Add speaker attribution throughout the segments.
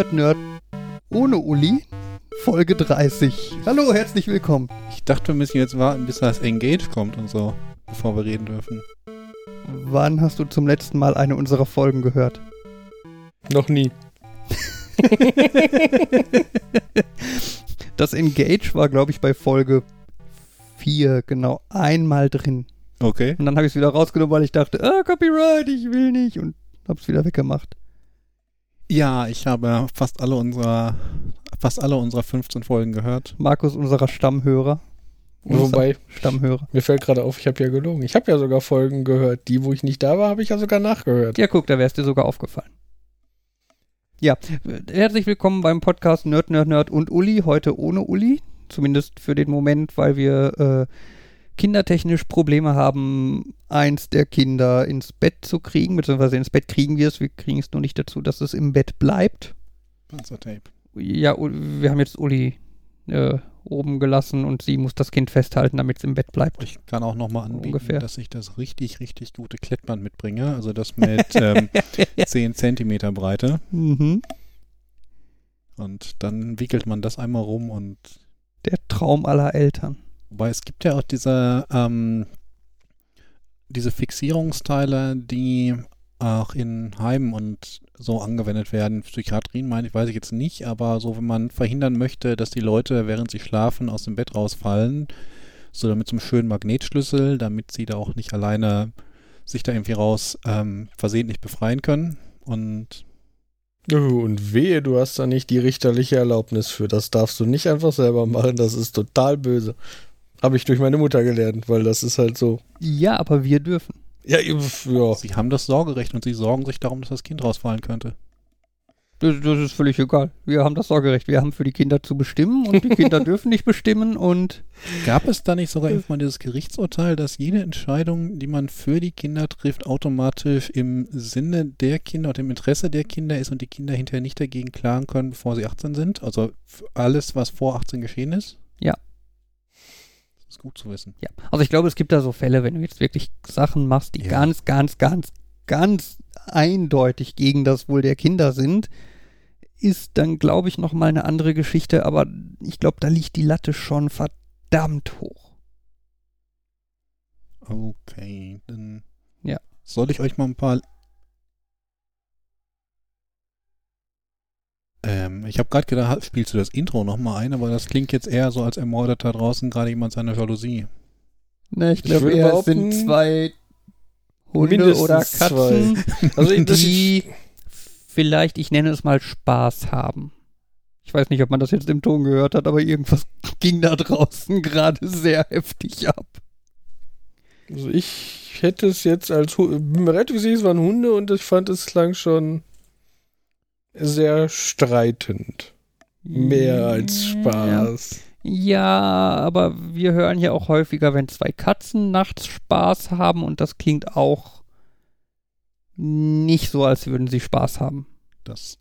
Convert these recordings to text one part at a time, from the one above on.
Speaker 1: Nerd, Nerd, ohne Uli, Folge 30. Hallo, herzlich willkommen.
Speaker 2: Ich dachte, wir müssen jetzt warten, bis das Engage kommt und so, bevor wir reden dürfen.
Speaker 1: Wann hast du zum letzten Mal eine unserer Folgen gehört?
Speaker 3: Noch nie.
Speaker 1: das Engage war, glaube ich, bei Folge 4 genau einmal drin.
Speaker 2: Okay.
Speaker 1: Und dann habe ich es wieder rausgenommen, weil ich dachte, ah, Copyright, ich will nicht und habe es wieder weggemacht.
Speaker 2: Ja, ich habe fast alle unserer fast alle unserer 15 Folgen gehört.
Speaker 1: Markus, unserer Stammhörer.
Speaker 3: Wobei,
Speaker 1: Stammhörer.
Speaker 3: Mir fällt gerade auf, ich habe ja gelogen. Ich habe ja sogar Folgen gehört. Die, wo ich nicht da war, habe ich ja sogar nachgehört.
Speaker 1: Ja, guck, da wäre es dir sogar aufgefallen. Ja, herzlich willkommen beim Podcast Nerd, Nerd, Nerd und Uli. Heute ohne Uli. Zumindest für den Moment, weil wir äh, kindertechnisch Probleme haben, eins der Kinder ins Bett zu kriegen, beziehungsweise ins Bett kriegen wir es. Wir kriegen es nur nicht dazu, dass es im Bett bleibt.
Speaker 2: Panzertape.
Speaker 1: Ja, wir haben jetzt Uli äh, oben gelassen und sie muss das Kind festhalten, damit es im Bett bleibt.
Speaker 2: Ich kann auch nochmal anbieten,
Speaker 1: Ungefähr.
Speaker 2: dass ich das richtig, richtig gute Klettband mitbringe. Also das mit ähm, 10 Zentimeter Breite.
Speaker 1: Mhm.
Speaker 2: Und dann wickelt man das einmal rum und
Speaker 1: Der Traum aller Eltern.
Speaker 2: Wobei es gibt ja auch diese, ähm, diese Fixierungsteile, die auch in Heimen und so angewendet werden. Psychiatrien meine ich, weiß ich jetzt nicht, aber so, wenn man verhindern möchte, dass die Leute, während sie schlafen, aus dem Bett rausfallen, so damit zum schönen Magnetschlüssel, damit sie da auch nicht alleine sich da irgendwie raus ähm, versehentlich befreien können. Und
Speaker 3: Und wehe, du hast da nicht die richterliche Erlaubnis für. Das darfst du nicht einfach selber machen. Das ist total böse. Habe ich durch meine Mutter gelernt, weil das ist halt so.
Speaker 1: Ja, aber wir dürfen.
Speaker 3: Ja, ja.
Speaker 2: sie haben das Sorgerecht und sie sorgen sich darum, dass das Kind rausfallen könnte.
Speaker 1: Das, das ist völlig egal. Wir haben das Sorgerecht. Wir haben für die Kinder zu bestimmen und die Kinder dürfen nicht bestimmen und
Speaker 2: Gab es da nicht sogar irgendwann dieses Gerichtsurteil, dass jede Entscheidung, die man für die Kinder trifft, automatisch im Sinne der Kinder und im Interesse der Kinder ist und die Kinder hinterher nicht dagegen klagen können, bevor sie 18 sind? Also alles, was vor 18 geschehen ist?
Speaker 1: Ja.
Speaker 2: Gut zu wissen.
Speaker 1: ja. Also ich glaube, es gibt da so Fälle, wenn du jetzt wirklich Sachen machst, die
Speaker 2: Ja.
Speaker 1: ganz, ganz, ganz, ganz eindeutig gegen das Wohl der Kinder sind, ist dann, glaube ich, nochmal eine andere Geschichte, aber ich glaube, da liegt die Latte schon verdammt hoch.
Speaker 2: Okay, dann
Speaker 1: Ja.
Speaker 2: soll ich euch mal ein paar. Ähm, ich habe gerade gedacht, spielst du das Intro nochmal ein, aber das klingt jetzt eher so, als ermordet da draußen gerade jemand seine Jalousie.
Speaker 1: Ne, ich glaube eher, es sind zwei Hunde
Speaker 3: mindestens
Speaker 1: oder Katzen,
Speaker 3: Also das
Speaker 1: die vielleicht, ich nenne es mal, Spaß haben. Ich weiß nicht, ob man das jetzt im Ton gehört hat, aber irgendwas ging da draußen gerade sehr heftig ab.
Speaker 3: Also ich hätte es jetzt als Hu- bin mir relativ sicher, es waren Hunde und ich fand es klang schon sehr streitend. Mehr als Spaß.
Speaker 1: Ja, aber wir hören ja auch häufiger, wenn zwei Katzen nachts Spaß haben und das klingt auch nicht so, als würden sie Spaß haben.
Speaker 2: Das.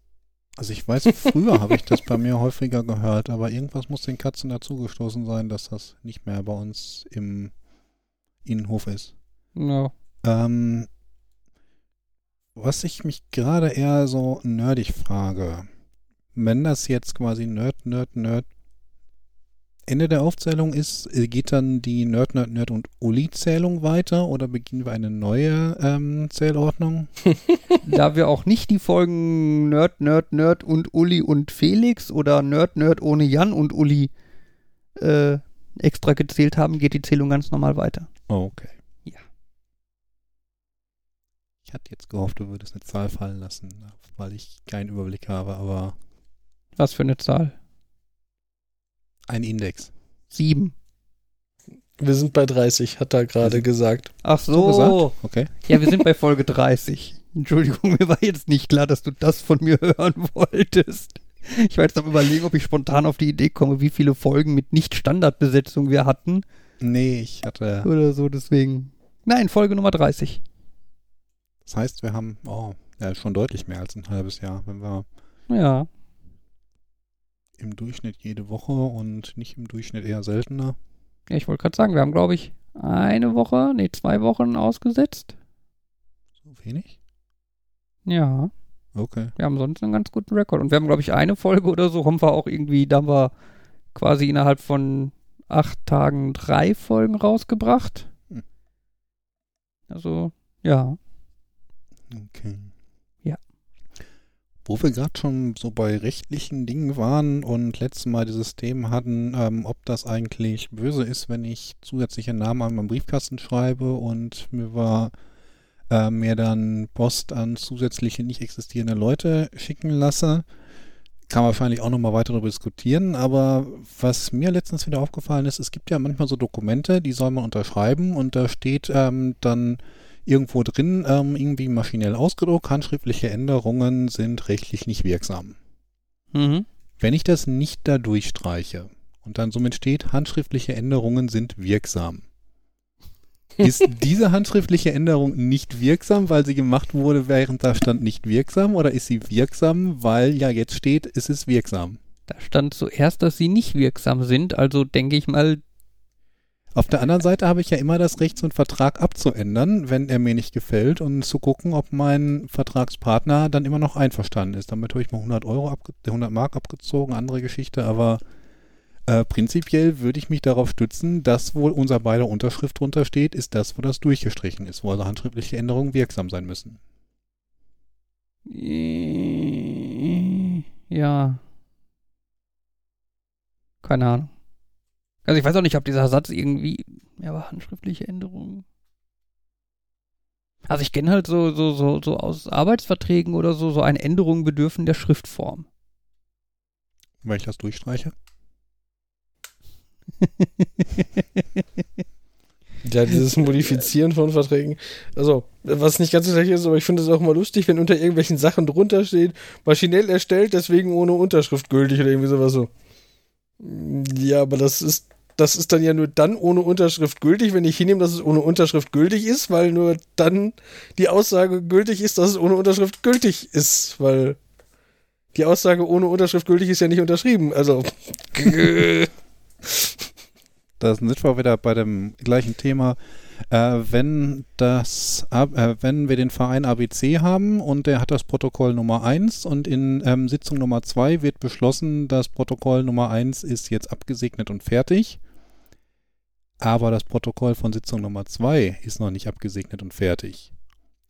Speaker 2: Also ich weiß, früher habe ich das bei mir häufiger gehört, aber irgendwas muss den Katzen dazugestoßen sein, dass das nicht mehr bei uns im Innenhof ist.
Speaker 1: Ja.
Speaker 2: Ähm, was ich mich gerade eher so nerdig frage, wenn das jetzt quasi Nerd, Nerd, Nerd Ende der Aufzählung ist, äh, geht dann die Nerd, Nerd, Nerd und Uli-Zählung weiter oder beginnen wir eine neue ähm, Zählordnung?
Speaker 1: da wir auch nicht die Folgen Nerd, Nerd, Nerd und Uli und Felix oder Nerd, Nerd ohne Jan und Uli äh, extra gezählt haben, geht die Zählung ganz normal weiter.
Speaker 2: Okay. Ich hatte jetzt gehofft, du würdest eine Zahl fallen lassen, weil ich keinen Überblick habe, aber
Speaker 1: Was für eine Zahl?
Speaker 2: ein Index.
Speaker 1: Sieben.
Speaker 3: Wir sind bei 30, hat er gerade
Speaker 2: Also-
Speaker 3: gesagt.
Speaker 1: Ach
Speaker 2: So
Speaker 1: so.
Speaker 2: gesagt? Okay.
Speaker 1: Ja, wir sind bei Folge 30. Entschuldigung, mir war jetzt nicht klar, dass du das von mir hören wolltest. Ich war jetzt am überlegen, ob ich spontan auf die Idee komme, wie viele Folgen mit Nicht-Standardbesetzung wir hatten
Speaker 2: Nee, ich hatte.
Speaker 1: oder so, deswegen. Nein, Folge Nummer 30.
Speaker 2: Das heißt, wir haben, oh, ja, schon deutlich mehr als ein halbes Jahr, wenn wir
Speaker 1: Ja.
Speaker 2: im Durchschnitt jede Woche und nicht im Durchschnitt eher seltener.
Speaker 1: Ja, ich wollte gerade sagen, wir haben, glaube ich, eine Woche, nee, zwei Wochen ausgesetzt.
Speaker 2: So wenig?
Speaker 1: Ja.
Speaker 2: Okay.
Speaker 1: Wir haben sonst einen ganz guten Rekord. Und wir haben, glaube ich, eine Folge oder so, haben wir auch irgendwie, da haben wir quasi innerhalb von acht Tagen drei Folgen rausgebracht.
Speaker 2: Hm.
Speaker 1: Also, ja.
Speaker 2: Okay.
Speaker 1: Ja.
Speaker 2: Wo wir gerade schon so bei rechtlichen Dingen waren und letztes Mal dieses Thema hatten, ähm, ob das eigentlich böse ist, wenn ich zusätzliche Namen an meinem Briefkasten schreibe und mir war äh, mir dann Post an zusätzliche nicht existierende Leute schicken lasse. Kann man wahrscheinlich auch nochmal weiter darüber diskutieren, aber was mir letztens wieder aufgefallen ist, es gibt ja manchmal so Dokumente, die soll man unterschreiben und da steht ähm, dann irgendwo drin, ähm, irgendwie maschinell ausgedruckt, handschriftliche Änderungen sind rechtlich nicht wirksam.
Speaker 1: Mhm.
Speaker 2: Wenn ich das nicht da durchstreiche und dann somit steht, handschriftliche Änderungen sind wirksam, ist diese handschriftliche Änderung nicht wirksam, weil sie gemacht wurde, während da stand nicht wirksam, oder ist sie wirksam, weil ja jetzt steht, es ist wirksam?
Speaker 1: Da stand zuerst, dass sie nicht wirksam sind, also denke ich mal,
Speaker 2: Auf der anderen Seite habe ich ja immer das Recht, so einen Vertrag abzuändern, wenn er mir nicht gefällt und zu gucken, ob mein Vertragspartner dann immer noch einverstanden ist. Damit habe ich mal 100 Euro, abge 100 Mark abgezogen, andere Geschichte, aber äh, prinzipiell würde ich mich darauf stützen, dass wohl unser beider Unterschrift drunter steht, ist das, wo das durchgestrichen ist, wo also handschriftliche Änderungen wirksam sein müssen.
Speaker 1: ja. Keine Ahnung. Also ich weiß auch nicht, ob dieser Satz irgendwie, ja, aber handschriftliche Änderungen. Also ich kenne halt so, so, so, so aus Arbeitsverträgen oder so, so eine Änderung bedürfen der Schriftform.
Speaker 2: Wenn ich das durchstreiche.
Speaker 3: Ja, dieses Modifizieren von Verträgen. Also, was nicht ganz so gleich ist, aber ich finde es auch mal lustig, wenn unter irgendwelchen Sachen drunter steht, maschinell erstellt, deswegen ohne Unterschrift gültig oder irgendwie sowas so. Ja, aber das ist, das ist dann ja nur dann ohne Unterschrift gültig, wenn ich hinnehme, dass es ohne Unterschrift gültig ist, weil nur dann die Aussage gültig ist, dass es ohne Unterschrift gültig ist, weil die Aussage ohne Unterschrift gültig ist ja nicht unterschrieben. Also.
Speaker 2: Da sind wir wieder bei dem gleichen Thema. Äh, wenn das, äh, wenn wir den Verein ABC haben und der hat das Protokoll Nummer 1 und in ähm, Sitzung Nummer 2 wird beschlossen, das Protokoll Nummer 1 ist jetzt abgesegnet und fertig. Aber das Protokoll von Sitzung Nummer 2 ist noch nicht abgesegnet und fertig.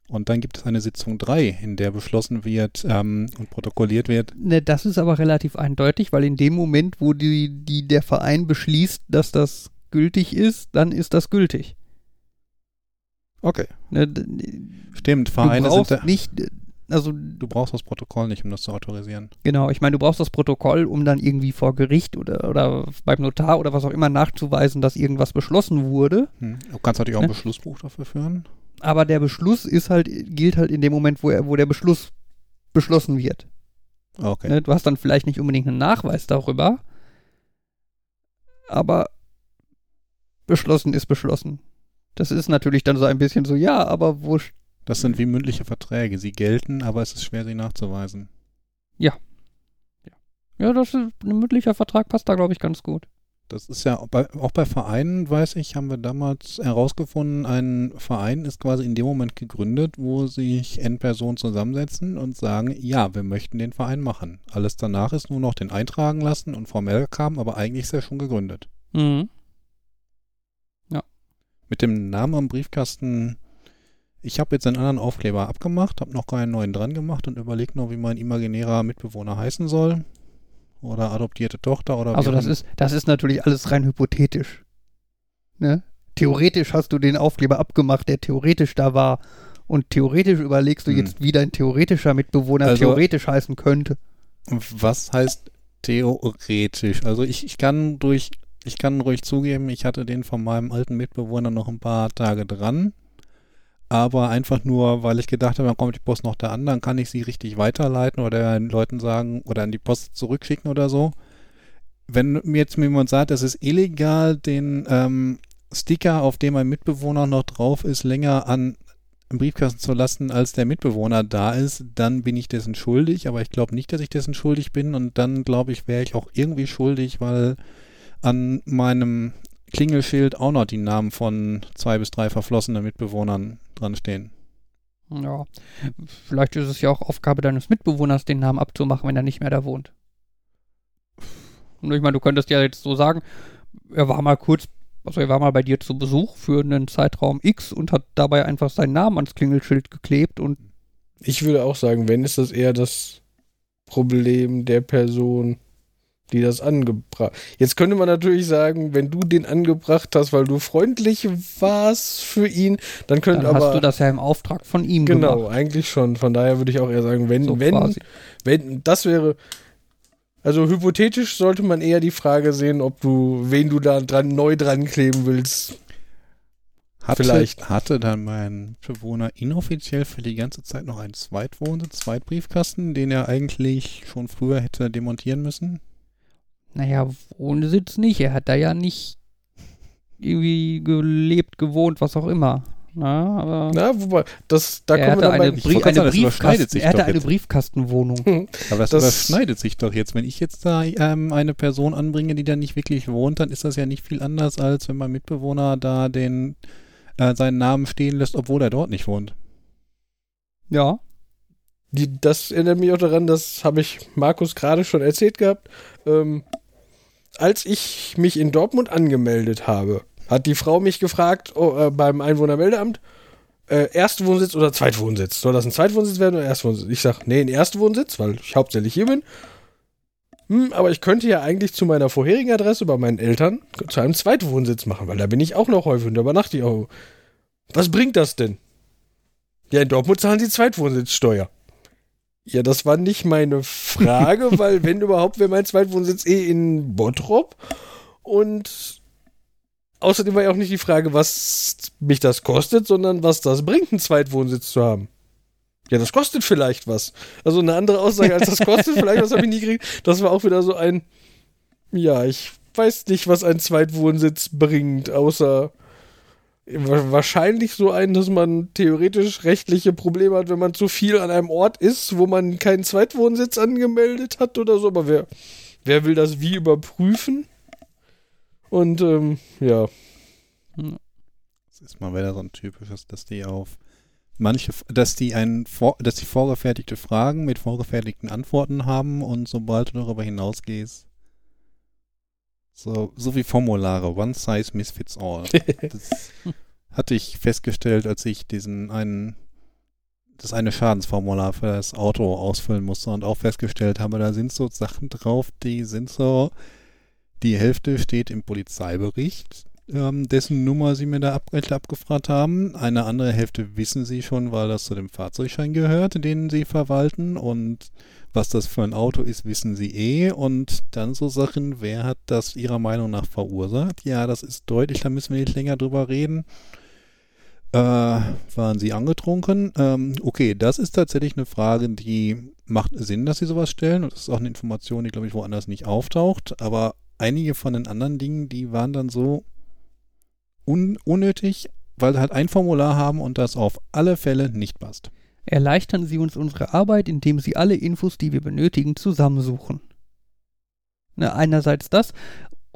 Speaker 2: Und dann gibt es eine Sitzung 3, in der beschlossen wird ähm, und protokolliert wird.
Speaker 1: Ne, das ist aber relativ eindeutig, weil in dem Moment, wo die, die, der Verein beschließt, dass das gültig ist, dann ist das gültig.
Speaker 2: Okay.
Speaker 1: Ne,
Speaker 2: Stimmt,
Speaker 1: du
Speaker 2: Vereine
Speaker 1: brauchst
Speaker 2: sind da,
Speaker 1: nicht, also
Speaker 2: Du brauchst das Protokoll nicht, um das zu autorisieren.
Speaker 1: genau, ich meine, du brauchst das Protokoll, um dann irgendwie vor Gericht oder, oder beim Notar oder was auch immer nachzuweisen, dass irgendwas beschlossen wurde.
Speaker 2: Hm. Du kannst natürlich auch ein
Speaker 1: Ne?
Speaker 2: Beschlussbuch dafür führen.
Speaker 1: Aber der Beschluss ist halt, gilt halt in dem Moment, wo, er, wo der Beschluss beschlossen wird.
Speaker 2: Okay.
Speaker 1: Ne, du hast dann vielleicht nicht unbedingt einen Nachweis darüber, aber beschlossen ist beschlossen. Das ist natürlich dann so ein bisschen so, ja, aber wo.
Speaker 2: Das sind wie mündliche Verträge. Sie gelten, aber es ist schwer, sie nachzuweisen.
Speaker 1: Ja, das ist, ein mündlicher Vertrag passt da, glaube ich, ganz gut.
Speaker 2: Das ist ja auch bei, auch bei Vereinen, weiß ich, haben wir damals herausgefunden, ein Verein ist quasi in dem Moment gegründet, wo sich Endpersonen zusammensetzen und sagen, ja, wir möchten den Verein machen. Alles danach ist nur noch den eintragen lassen und formell kam, aber eigentlich ist er schon gegründet.
Speaker 1: Mhm.
Speaker 2: Mit dem Namen am Briefkasten, ich habe jetzt einen anderen Aufkleber abgemacht, habe noch keinen neuen dran gemacht und überlege noch, wie mein imaginärer Mitbewohner heißen soll. Oder adoptierte Tochter oder
Speaker 1: Also das ist, das ist natürlich alles rein hypothetisch. Ne? Theoretisch hast du den Aufkleber abgemacht, der theoretisch da war. Und theoretisch überlegst du
Speaker 2: Hm.
Speaker 1: jetzt, wie dein theoretischer Mitbewohner
Speaker 2: Also-
Speaker 1: theoretisch heißen könnte.
Speaker 2: Was heißt theoretisch? Also ich, ich kann durch, ich kann ruhig zugeben, ich hatte den von meinem alten Mitbewohner noch ein paar Tage dran. Aber einfach nur, weil ich gedacht habe, dann kommt die Post noch da an, dann kann ich sie richtig weiterleiten oder den Leuten sagen oder an die Post zurückschicken oder so. Wenn mir jetzt jemand sagt, es ist illegal, den ähm, Sticker, auf dem ein Mitbewohner noch drauf ist, länger an im Briefkasten zu lassen, als der Mitbewohner da ist, dann bin ich dessen schuldig. Aber ich glaube nicht, dass ich dessen schuldig bin. Und dann glaube ich, wäre ich auch irgendwie schuldig, weil an meinem Klingelschild auch noch die Namen von zwei bis drei verflossenen Mitbewohnern dran stehen.
Speaker 1: Ja. Vielleicht ist es ja auch Aufgabe deines Mitbewohners, den Namen abzumachen, wenn er nicht mehr da wohnt. Und ich meine, du könntest ja jetzt so sagen, er war mal kurz, also er war mal bei dir zu Besuch für einen Zeitraum X und hat dabei einfach seinen Namen ans Klingelschild geklebt und
Speaker 3: Ich würde auch sagen, wenn ist das eher das Problem der Person, die das angebracht. Jetzt könnte man natürlich sagen, wenn du den angebracht hast, weil du freundlich warst für ihn, dann könnte aber
Speaker 1: hast du das ja im Auftrag von ihm
Speaker 3: genau
Speaker 1: gemacht.
Speaker 3: eigentlich schon. Von daher würde ich auch eher sagen, wenn
Speaker 1: So
Speaker 3: wenn
Speaker 1: quasi.
Speaker 3: wenn das wäre also hypothetisch sollte man eher die Frage sehen, ob du wen du da dran neu dran kleben willst.
Speaker 2: Hatte,
Speaker 3: Vielleicht.
Speaker 2: Hatte dann mein Bewohner inoffiziell für die ganze Zeit noch einen Zweitwohnsitz, Zweitbriefkasten, den er eigentlich schon früher hätte demontieren müssen?
Speaker 1: Naja, Wohnsitz nicht. Er hat da ja nicht irgendwie gelebt, gewohnt, was auch immer. Na, aber
Speaker 3: Na, wobei das da
Speaker 1: er
Speaker 3: kommen wir dann
Speaker 1: eine,
Speaker 3: bei
Speaker 2: Ich
Speaker 1: Brie eine,
Speaker 2: sagen,
Speaker 1: Briefkasten, er hatte
Speaker 2: doch
Speaker 1: eine
Speaker 2: jetzt.
Speaker 1: Briefkastenwohnung.
Speaker 2: Aber das,
Speaker 3: Das-
Speaker 2: überschneidet sich doch jetzt. Wenn ich jetzt da ähm, eine Person anbringe, die da nicht wirklich wohnt, dann ist das ja nicht viel anders, als wenn mein Mitbewohner da den äh, seinen Namen stehen lässt, obwohl er dort nicht wohnt.
Speaker 1: Ja.
Speaker 3: Die, das erinnert mich auch daran, das habe ich Markus gerade schon erzählt gehabt. Ähm, als ich mich in Dortmund angemeldet habe, hat die Frau mich gefragt oh, äh, beim Einwohnermeldeamt, äh, Erstwohnsitz oder Zweitwohnsitz? Soll das ein Zweitwohnsitz werden oder Erstwohnsitz? Ich sage, nee, ein Erstwohnsitz, weil ich hauptsächlich hier bin. Hm, aber ich könnte ja eigentlich zu meiner vorherigen Adresse bei meinen Eltern zu einem Zweitwohnsitz machen, weil da bin ich auch noch häufig und da übernachte ich auch. Was bringt das denn? Ja, in Dortmund zahlen sie Zweitwohnsitzsteuer. Ja, das war nicht meine Frage, weil wenn überhaupt wäre mein Zweitwohnsitz eh in Bottrop. Und außerdem war ja auch nicht die Frage, was mich das kostet, sondern was das bringt, einen Zweitwohnsitz zu haben. Ja, das kostet vielleicht was. Also eine andere Aussage als das kostet vielleicht was habe ich nie gekriegt. Das war auch wieder so ein, ja, ich weiß nicht, was ein Zweitwohnsitz bringt, außer wahrscheinlich so einen, dass man theoretisch rechtliche Probleme hat, wenn man zu viel an einem Ort ist, wo man keinen Zweitwohnsitz angemeldet hat oder so. Aber wer, wer will das wie überprüfen? Und ähm, ja,
Speaker 2: Das ist mal wieder so ein typisches, dass die auf manche, dass die ein, vor- dass die vorgefertigte Fragen mit vorgefertigten Antworten haben und sobald du darüber hinausgehst, so, so wie Formulare, one size misfits all. das hatte ich festgestellt, als ich diesen einen, das eine Schadensformular für das Auto ausfüllen musste und auch festgestellt habe, da sind so Sachen drauf, die sind so, die Hälfte steht im Polizeibericht, ähm, dessen Nummer sie mir da ab, abgefragt haben. Eine andere Hälfte wissen sie schon, weil das zu dem Fahrzeugschein gehört, den sie verwalten. Und was das für ein Auto ist, wissen sie eh. Und dann so Sachen, wer hat das ihrer Meinung nach verursacht? Ja, das ist deutlich, da müssen wir nicht länger drüber reden. Äh, waren sie angetrunken? Ähm, okay, das ist tatsächlich eine Frage, die macht Sinn, dass sie sowas stellen. Und das ist auch eine Information, die, glaube ich, woanders nicht auftaucht. Aber einige von den anderen Dingen, die waren dann so un unnötig, weil sie halt ein Formular haben und das auf alle Fälle nicht passt.
Speaker 1: Erleichtern Sie uns unsere Arbeit, indem Sie alle Infos, die wir benötigen, zusammensuchen. Na, einerseits das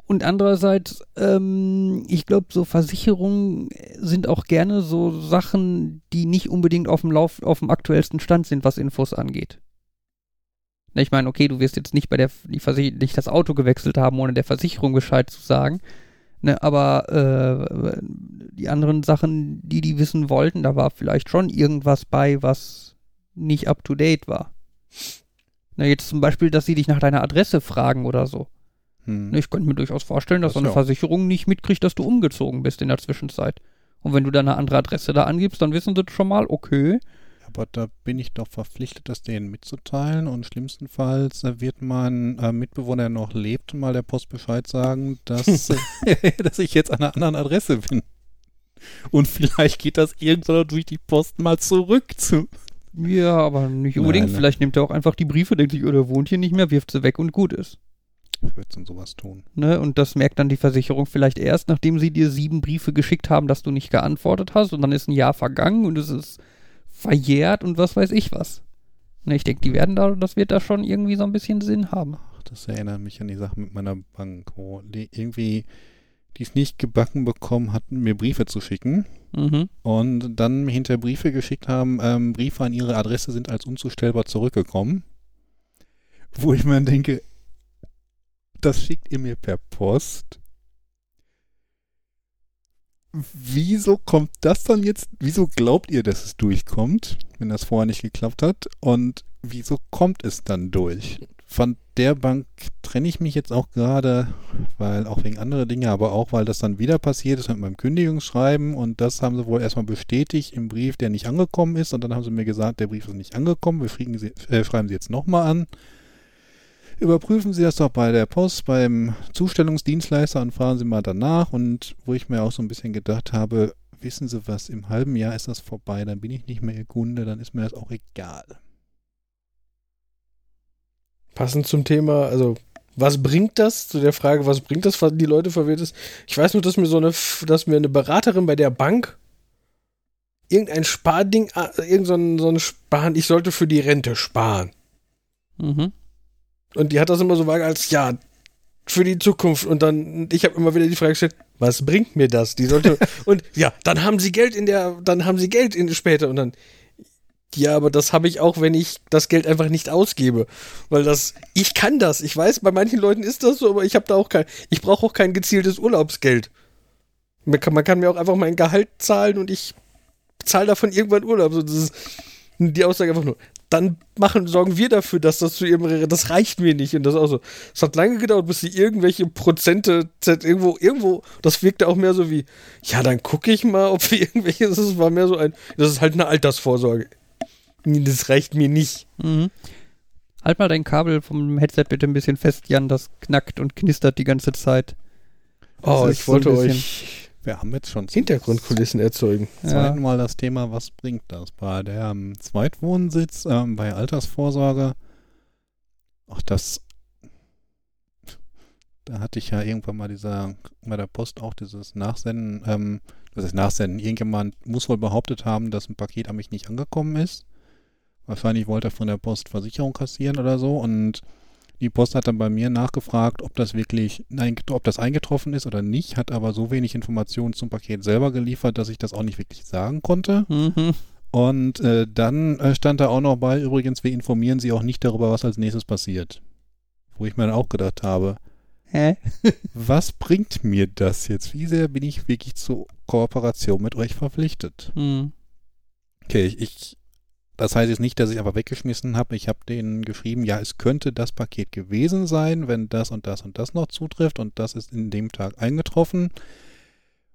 Speaker 1: und andererseits, ähm, ich glaube, so Versicherungen sind auch gerne so Sachen, die nicht unbedingt auf dem Lauf, auf dem aktuellsten Stand sind, was Infos angeht. Na, ich meine, okay, du wirst jetzt nicht bei der nicht das Auto gewechselt haben, ohne der Versicherung Bescheid zu sagen. Ne, aber äh, die anderen Sachen, die die wissen wollten, da war vielleicht schon irgendwas bei, was nicht up to date war. Na, jetzt zum Beispiel, dass sie dich nach deiner Adresse fragen oder so.
Speaker 2: Hm.
Speaker 1: Ne, Ich könnte mir durchaus vorstellen, dass
Speaker 2: Das
Speaker 1: so eine
Speaker 2: ja.
Speaker 1: Versicherung nicht mitkriegt, dass du umgezogen bist in der Zwischenzeit. Und wenn du dann eine andere Adresse da angibst, dann wissen sie schon mal, okay,
Speaker 2: Aber da bin ich doch verpflichtet, das denen mitzuteilen und schlimmstenfalls äh, wird mein äh, Mitbewohner, der noch lebt, mal der Post Bescheid sagen, dass, äh, dass ich jetzt an einer anderen Adresse bin. Und vielleicht geht das irgendwann durch die Post mal zurück zu.
Speaker 1: ja, aber nicht unbedingt.
Speaker 2: Nein, ne.
Speaker 1: Vielleicht nimmt er auch einfach die Briefe, denkt sich, oh, der wohnt hier nicht mehr, wirft sie weg und gut ist.
Speaker 2: Ich würde dann sowas tun.
Speaker 1: Ne? Und das merkt dann die Versicherung vielleicht erst, nachdem sie dir sieben Briefe geschickt haben, dass du nicht geantwortet hast und dann ist ein Jahr vergangen und es ist verjährt und was weiß ich was. Ne, ich denke, die werden da, das wird da schon irgendwie so ein bisschen Sinn haben.
Speaker 2: Ach, das erinnert mich an die Sache mit meiner Bank, wo die irgendwie die es nicht gebacken bekommen hatten, mir Briefe zu schicken.
Speaker 1: Mhm.
Speaker 2: Und dann hinter Briefe geschickt haben, ähm, Briefe an ihre Adresse sind als unzustellbar zurückgekommen. Wo ich mir denke, das schickt ihr mir per Post. Wieso kommt das dann jetzt? Wieso glaubt ihr, dass es durchkommt, wenn das vorher nicht geklappt hat? Und wieso kommt es dann durch? Von der Bank trenne ich mich jetzt auch gerade, weil auch wegen anderer Dinge, aber auch weil das dann wieder passiert ist mit meinem Kündigungsschreiben und das haben sie wohl erstmal bestätigt im Brief, der nicht angekommen ist und dann haben sie mir gesagt, der Brief ist nicht angekommen, wir sie, äh, schreiben sie jetzt nochmal an. Überprüfen Sie das doch bei der Post, beim Zustellungsdienstleister und fragen Sie mal danach und wo ich mir auch so ein bisschen gedacht habe, wissen Sie was, im halben Jahr ist das vorbei, dann bin ich nicht mehr Ihr Kunde, dann ist mir das auch egal.
Speaker 3: Passend zum Thema, also was bringt das? Zu der Frage, was bringt das, was die Leute verwirrt ist. Ich weiß nur, dass mir so eine, dass mir eine Beraterin bei der Bank irgendein Sparding, äh, irgend so ein, so ein Sparen, ich sollte für die Rente sparen.
Speaker 1: Mhm.
Speaker 3: Und die hat das immer so vage als, ja, für die Zukunft. Und dann, ich habe immer wieder die Frage gestellt, was bringt mir das? Die sollte, und ja, dann haben sie Geld in der, dann haben sie Geld in später. Und dann, ja, aber das habe ich auch, wenn ich das Geld einfach nicht ausgebe. Weil das, ich kann das. Ich weiß, bei manchen Leuten ist das so, aber ich habe da auch kein, ich brauche auch kein gezieltes Urlaubsgeld. Man kann, man kann, mir auch einfach mein Gehalt zahlen und ich zahle davon irgendwann Urlaub. So, das ist die Aussage einfach nur. Dann machen, sorgen wir dafür, dass das zu ihrem, das reicht mir nicht. Und das auch so. Es hat lange gedauert, bis sie irgendwelche Prozente, irgendwo, irgendwo, das wirkte auch mehr so wie, ja, dann gucke ich mal, ob wir irgendwelche, das war mehr so ein, das ist halt eine Altersvorsorge. Das reicht mir nicht.
Speaker 1: Mhm. Halt mal dein Kabel vom Headset bitte ein bisschen fest, Jan. Das knackt und knistert die ganze Zeit.
Speaker 3: Oh, ich wollte so euch.
Speaker 2: Wir haben jetzt schon
Speaker 3: Hintergrundkulissen erzeugen.
Speaker 2: Zweiten Mal das Thema, was bringt das? Bei der um, Zweitwohnsitz, ähm, bei Altersvorsorge, auch das, da hatte ich ja irgendwann mal dieser, bei der Post auch dieses Nachsenden, ähm, das ist Nachsenden. Irgendjemand muss wohl behauptet haben, dass ein Paket an mich nicht angekommen ist. Wahrscheinlich wollte er von der Post Versicherung kassieren oder so und die Post hat dann bei mir nachgefragt, ob das wirklich, nein, ob das eingetroffen ist oder nicht, hat aber so wenig Informationen zum Paket selber geliefert, dass ich das auch nicht wirklich sagen konnte.
Speaker 1: Mhm.
Speaker 2: Und äh, dann äh, stand da auch noch bei, übrigens, wir informieren Sie auch nicht darüber, was als nächstes passiert. Wo ich mir dann auch gedacht habe,
Speaker 1: Hä?
Speaker 2: was bringt mir das jetzt? Wie sehr bin ich wirklich zur Kooperation mit euch verpflichtet?
Speaker 1: Mhm.
Speaker 2: Okay, ich, ich das heißt jetzt nicht, dass ich einfach weggeschmissen habe. Ich habe denen geschrieben, ja, es könnte das Paket gewesen sein, wenn das und das und das noch zutrifft und das ist in dem Tag eingetroffen.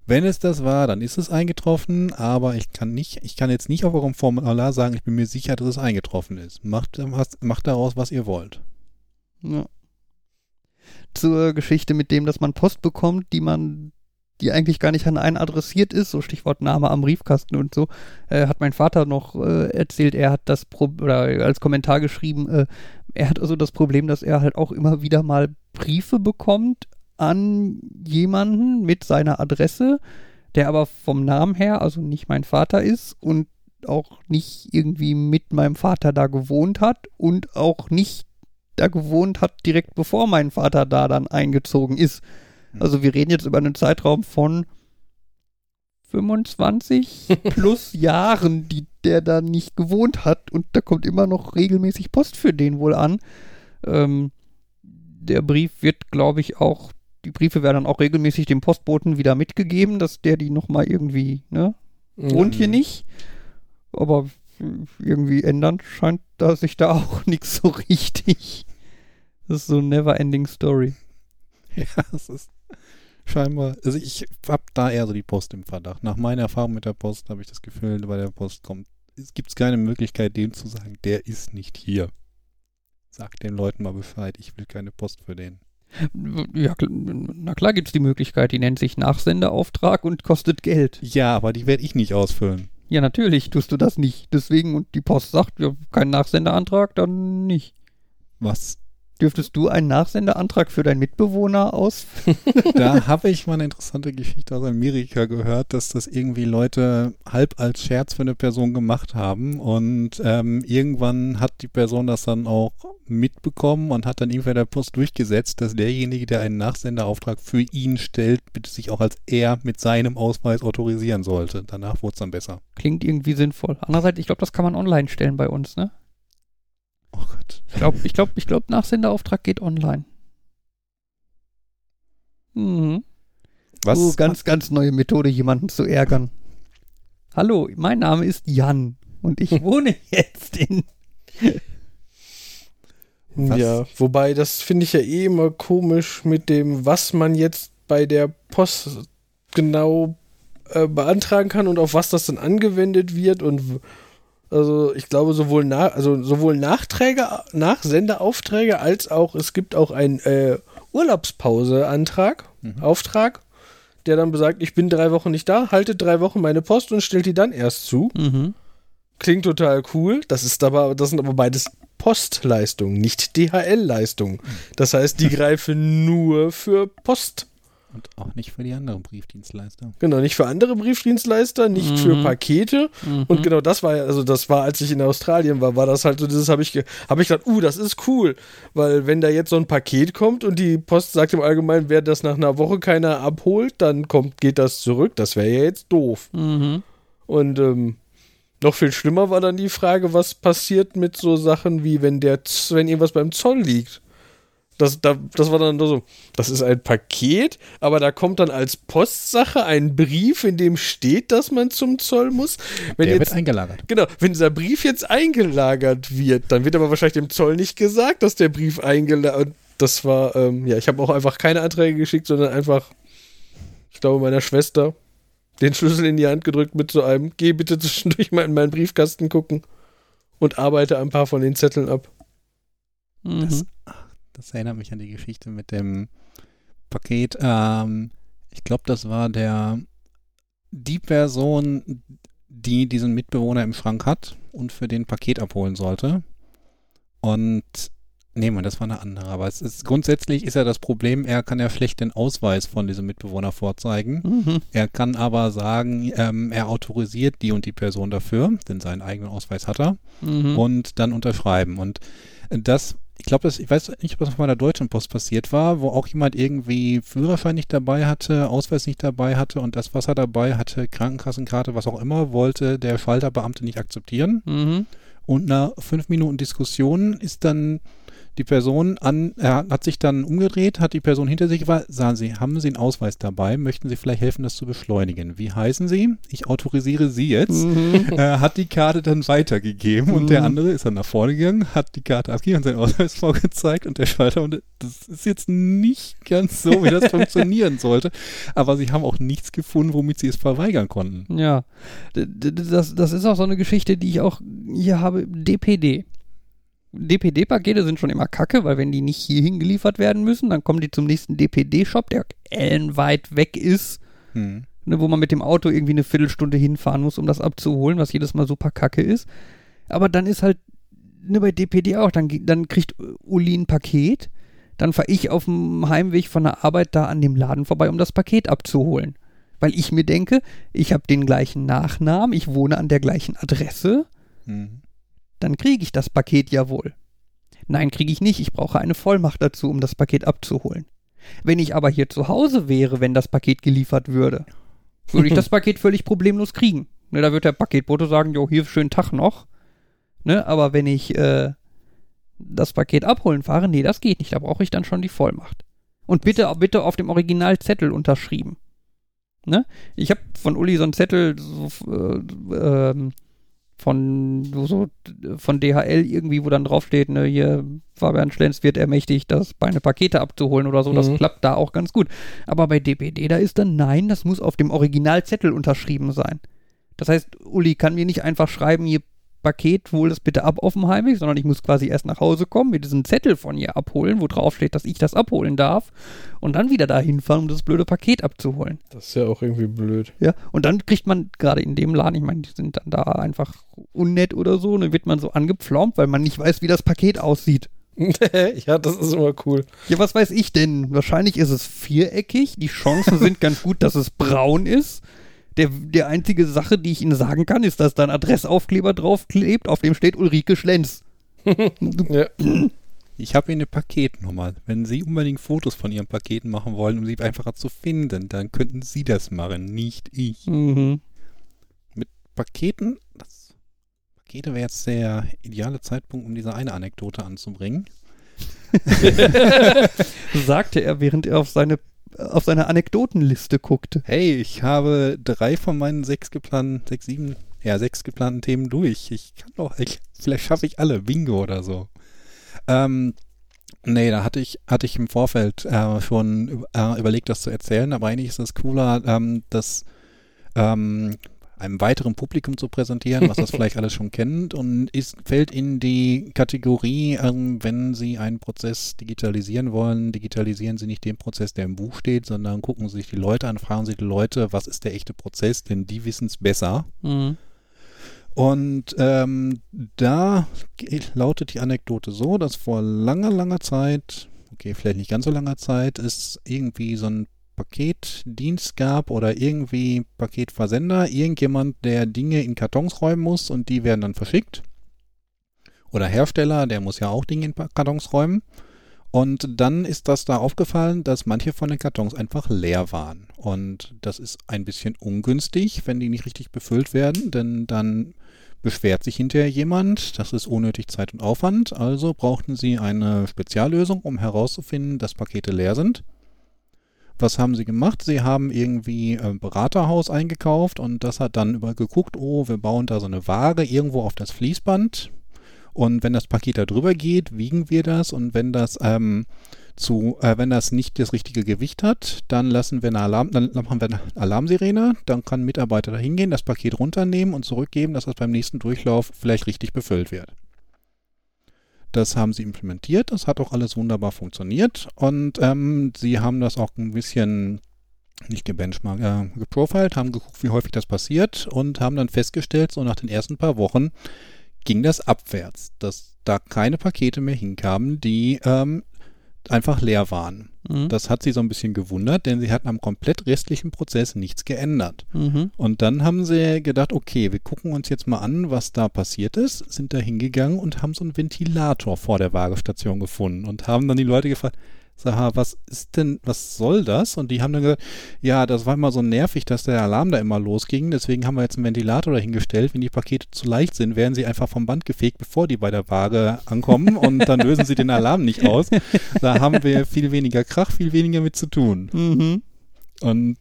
Speaker 2: Wenn es das war, dann ist es eingetroffen, aber ich kann nicht, ich kann jetzt nicht auf eurem Formular sagen, ich bin mir sicher, dass es eingetroffen ist. Macht, macht daraus, was ihr wollt.
Speaker 1: Ja. Zur Geschichte mit dem, dass man Post bekommt, die man die eigentlich gar nicht an einen adressiert ist, so Stichwort Name am Briefkasten und so, äh, hat mein Vater noch äh, erzählt, er hat das Pro oder als Kommentar geschrieben, äh, er hat also das Problem, dass er halt auch immer wieder mal Briefe bekommt an jemanden mit seiner Adresse, der aber vom Namen her also nicht mein Vater ist und auch nicht irgendwie mit meinem Vater da gewohnt hat und auch nicht da gewohnt hat direkt bevor mein Vater da dann eingezogen ist. Hm. Also wir reden jetzt über einen Zeitraum von 25 plus Jahren, die der da nicht gewohnt hat und da kommt immer noch regelmäßig Post für den wohl an. Ähm, der Brief wird, glaube ich, auch, die Briefe werden dann auch regelmäßig dem Postboten wieder mitgegeben, dass der die nochmal irgendwie, ne, wohnt hier nicht. Aber irgendwie ändern scheint da sich da auch nichts so richtig. Das ist so eine never-ending Story.
Speaker 2: Ja, es ist scheinbar. Also ich habe da eher so die Post im Verdacht. Nach meiner Erfahrung mit der Post habe ich das Gefühl, bei der Post kommt, es gibt keine Möglichkeit, dem zu sagen, der ist nicht hier. Sag den Leuten mal Bescheid, ich will keine Post für den.
Speaker 1: Ja, na klar gibt es die Möglichkeit, die nennt sich Nachsendeauftrag und kostet Geld.
Speaker 2: Ja, aber die werde ich nicht ausfüllen.
Speaker 1: Ja, natürlich tust du das nicht. Deswegen, und die Post sagt, ja, kein Nachsendeantrag, dann nicht.
Speaker 2: Was
Speaker 1: Dürftest du einen Nachsenderantrag für deinen Mitbewohner aus?
Speaker 2: Da habe ich mal eine interessante Geschichte aus Amerika gehört, dass das irgendwie Leute halb als Scherz für eine Person gemacht haben und ähm, irgendwann hat die Person das dann auch mitbekommen und hat dann irgendwer der Post durchgesetzt, dass derjenige, der einen Nachsenderauftrag für ihn stellt, bitte sich auch als er mit seinem Ausweis autorisieren sollte. Danach wurde es dann besser.
Speaker 1: Klingt irgendwie sinnvoll. Andererseits, ich glaube, das kann man online stellen bei uns, ne? Glaube, ich glaube, ich glaube, Nachsenderauftrag geht online. Mhm.
Speaker 2: Was?
Speaker 1: Oh, ganz, ganz neue Methode, jemanden zu ärgern. Hallo, mein Name ist Jan und ich wohne jetzt in.
Speaker 2: Was?
Speaker 3: Ja, wobei das finde ich ja eh immer komisch mit dem, was man jetzt bei der Post genau äh, beantragen kann und auf was das dann angewendet wird und w- also ich glaube sowohl nach also sowohl Nachträge Nachsendeaufträge als auch es gibt auch einen äh, Urlaubspause-Antrag
Speaker 2: Mhm.
Speaker 3: Auftrag, der dann besagt, ich bin drei Wochen nicht da, halte drei Wochen meine Post und stellt die dann erst zu.
Speaker 1: Mhm.
Speaker 3: Klingt total cool. Das ist aber, das sind aber beides Postleistungen, nicht DHL-Leistungen. Das heißt, die greifen nur für Post.
Speaker 2: Und auch nicht für die anderen Briefdienstleister.
Speaker 3: Genau, nicht für andere Briefdienstleister, nicht
Speaker 1: Mhm.
Speaker 3: für Pakete.
Speaker 1: Mhm.
Speaker 3: Und genau das war ja, also das war, als ich in Australien war, war das halt so, dieses habe ich, habe ich gedacht, uh, das ist cool. Weil wenn da jetzt so ein Paket kommt und die Post sagt im Allgemeinen, wer das nach einer Woche keiner abholt, dann kommt, geht das zurück. Das wäre ja jetzt doof.
Speaker 1: Mhm.
Speaker 3: Und ähm, noch viel schlimmer war dann die Frage, was passiert mit so Sachen wie, wenn der, Z- wenn irgendwas beim Zoll liegt. Das, da, das war dann so, das ist ein Paket, aber da kommt dann als Postsache ein Brief, in dem steht, dass man zum Zoll muss. Wenn
Speaker 2: Der
Speaker 3: jetzt,
Speaker 2: wird eingelagert.
Speaker 3: genau, wenn dieser Brief jetzt eingelagert wird, dann wird aber wahrscheinlich dem Zoll nicht gesagt, dass der Brief eingelagert Das war, ähm, ja, ich habe auch einfach keine Anträge geschickt, sondern einfach, ich glaube, meiner Schwester den Schlüssel in die Hand gedrückt mit so einem, geh bitte zwischendurch mal in meinen Briefkasten gucken und arbeite ein paar von den Zetteln ab.
Speaker 1: Mhm.
Speaker 2: Das, das erinnert mich an die Geschichte mit dem Paket. Ähm, ich glaube, das war der die Person, die diesen Mitbewohner im Schrank hat und für den Paket abholen sollte. Und nee, man, das war eine andere. Aber es ist grundsätzlich ist ja das Problem, er kann ja schlecht den Ausweis von diesem Mitbewohner vorzeigen.
Speaker 1: Mhm.
Speaker 2: Er kann aber sagen, ähm, er autorisiert die und die Person dafür, denn seinen eigenen Ausweis hat er
Speaker 1: Mhm.
Speaker 2: und dann unterschreiben. Und das, glaube, das, ich weiß nicht, ob das bei der Deutschen Post passiert war, wo auch jemand irgendwie Führerschein nicht dabei hatte, Ausweis nicht dabei hatte und das, was er dabei hatte, Krankenkassenkarte, was auch immer, wollte der Schalterbeamte nicht akzeptieren.
Speaker 1: Mhm.
Speaker 2: Und nach fünf Minuten Diskussion ist dann die Person an, er hat sich dann umgedreht, hat die Person hinter sich war, sagen Sie, haben Sie einen Ausweis dabei? Möchten Sie vielleicht helfen, das zu beschleunigen? Wie heißen Sie? Ich autorisiere Sie jetzt.
Speaker 1: Mhm.
Speaker 2: äh, hat die Karte dann weitergegeben und der
Speaker 1: Mhm.
Speaker 2: andere ist dann nach vorne gegangen, hat die Karte abgegeben und seinen Ausweis vorgezeigt und der Schalter und das ist jetzt nicht ganz so, wie das funktionieren sollte, aber sie haben auch nichts gefunden, womit sie es verweigern konnten.
Speaker 1: Ja, das, das ist auch so eine Geschichte, die ich auch hier habe. DPD. DPD-Pakete sind schon immer kacke, weil wenn die nicht hier hingeliefert werden müssen, dann kommen die zum nächsten DPD-Shop, der ellenweit weg ist,
Speaker 2: Hm.
Speaker 1: ne, wo man mit dem Auto irgendwie eine Viertelstunde hinfahren muss, um das abzuholen, was jedes Mal super kacke ist. Aber dann ist halt, ne, bei DPD auch, dann, dann kriegt Uli ein Paket, dann fahre ich auf dem Heimweg von der Arbeit da an dem Laden vorbei, um das Paket abzuholen. Weil ich mir denke, ich habe den gleichen Nachnamen, ich wohne an der gleichen Adresse,
Speaker 2: Hm.
Speaker 1: Dann kriege ich das Paket ja wohl. Nein, kriege ich nicht. Ich brauche eine Vollmacht dazu, um das Paket abzuholen. Wenn ich aber hier zu Hause wäre, wenn das Paket geliefert würde, würde ich das Paket völlig problemlos kriegen. Ne, da wird der Paketbote sagen, jo, hier schönen Tag noch. Ne, aber wenn ich äh, das Paket abholen fahre, nee, das geht nicht. Da brauche ich dann schon die Vollmacht. Und bitte, bitte auf dem Originalzettel unterschrieben. Ne? Ich habe von Uli so einen Zettel so, äh, ähm, von so, von DHL irgendwie, wo dann draufsteht, ne, hier Fabian Schlenz wird ermächtigt, das meine Pakete abzuholen oder so. Das
Speaker 3: Mhm.
Speaker 1: klappt da auch ganz gut. Aber bei DPD, da ist dann nein, das muss auf dem Originalzettel unterschrieben sein. Das heißt, Uli kann mir nicht einfach schreiben, hier Paket, hol das bitte ab auf dem Heimweg, sondern ich muss quasi erst nach Hause kommen, mir diesen Zettel von ihr abholen, wo drauf steht, dass ich das abholen darf und dann wieder dahin fahren, um das blöde Paket abzuholen.
Speaker 3: Das ist ja auch irgendwie blöd.
Speaker 1: Ja, und dann kriegt man gerade in dem Laden, ich meine, die sind dann da einfach unnett oder so, und dann wird man so angepflaumt, weil man nicht weiß, wie das Paket aussieht.
Speaker 3: ja, das ist immer cool.
Speaker 1: Ja, was weiß ich denn? Wahrscheinlich ist es viereckig. Die Chancen sind ganz gut, dass es braun ist. Der, der einzige Sache, die ich Ihnen sagen kann, ist, dass da ein Adressaufkleber draufklebt, auf dem steht Ulrike Schlenz.
Speaker 3: Ja.
Speaker 2: Ich habe hier eine Paketnummer. Wenn Sie unbedingt Fotos von Ihren Paketen machen wollen, um sie einfacher zu finden, dann könnten Sie das machen, nicht ich.
Speaker 1: Mhm.
Speaker 2: Paketen, das Pakete wäre jetzt der ideale Zeitpunkt, um diese eine Anekdote anzubringen.
Speaker 1: Sagte er, während er auf seine, auf seine Anekdotenliste guckte.
Speaker 2: Hey, ich habe drei von meinen sechs geplanten, sechs, sieben, ja, sechs geplanten Themen durch. Ich kann doch, ich, vielleicht schaffe ich alle. Bingo oder so. Ähm, nee, da hatte ich, hatte ich im Vorfeld äh, schon äh, überlegt, das zu erzählen, aber eigentlich ist es cooler, ähm, das ähm, einem weiteren Publikum zu präsentieren, was das vielleicht alles schon kennt und ist, fällt in die Kategorie, ähm, wenn Sie einen Prozess digitalisieren wollen, digitalisieren Sie nicht den Prozess, der im Buch steht, sondern gucken Sie sich die Leute an, fragen Sie die Leute, was ist der echte Prozess, denn die wissen es besser.
Speaker 1: Mhm.
Speaker 2: Und ähm, da lautet die Anekdote so, dass vor langer, langer Zeit, okay, vielleicht nicht ganz so langer Zeit, es irgendwie so ein Paketdienst gab oder irgendwie Paketversender, irgendjemand, der Dinge in Kartons räumen muss und die werden dann verschickt. Oder Hersteller, der muss ja auch Dinge in Kartons räumen. Und dann ist das da aufgefallen, dass manche von den Kartons einfach leer waren. Und das ist ein bisschen ungünstig, wenn die nicht richtig befüllt werden, denn dann beschwert sich hinterher jemand, das ist unnötig Zeit und Aufwand. Also brauchten sie eine Speziallösung, um herauszufinden, dass Pakete leer sind. Was haben sie gemacht? Sie haben irgendwie ein Beraterhaus eingekauft und das hat dann über geguckt, oh, wir bauen da so eine Waage irgendwo auf das Fließband. Und wenn das Paket da drüber geht, wiegen wir das und wenn das ähm, zu, äh, wenn das nicht das richtige Gewicht hat, dann lassen wir eine Alarm, dann machen wir eine Alarmsirene, dann kann ein Mitarbeiter da hingehen, das Paket runternehmen und zurückgeben, dass das beim nächsten Durchlauf vielleicht richtig befüllt wird. Das haben sie implementiert, das hat auch alles wunderbar funktioniert. Und ähm, sie haben das auch ein bisschen nicht gebenchmarkt, äh, geprofiled, haben geguckt, wie häufig das passiert und haben dann festgestellt, so nach den ersten paar Wochen ging das abwärts, dass da keine Pakete mehr hinkamen, die ähm, einfach leer waren.
Speaker 1: Mhm.
Speaker 2: Das hat sie so ein bisschen gewundert, denn sie hatten am komplett restlichen Prozess nichts geändert.
Speaker 1: Mhm.
Speaker 2: Und dann haben sie gedacht, okay, wir gucken uns jetzt mal an, was da passiert ist, sind da hingegangen und haben so einen Ventilator vor der Waagestation gefunden und haben dann die Leute gefragt, sag was ist denn, was soll das? Und die haben dann gesagt, ja, das war immer so nervig, dass der Alarm da immer losging, deswegen haben wir jetzt einen Ventilator dahingestellt. Wenn die Pakete zu leicht sind, werden sie einfach vom Band gefegt, bevor die bei der Waage ankommen und dann lösen sie den Alarm nicht aus. Da haben wir viel weniger Krach, viel weniger mit zu tun.
Speaker 1: Mhm.
Speaker 2: Und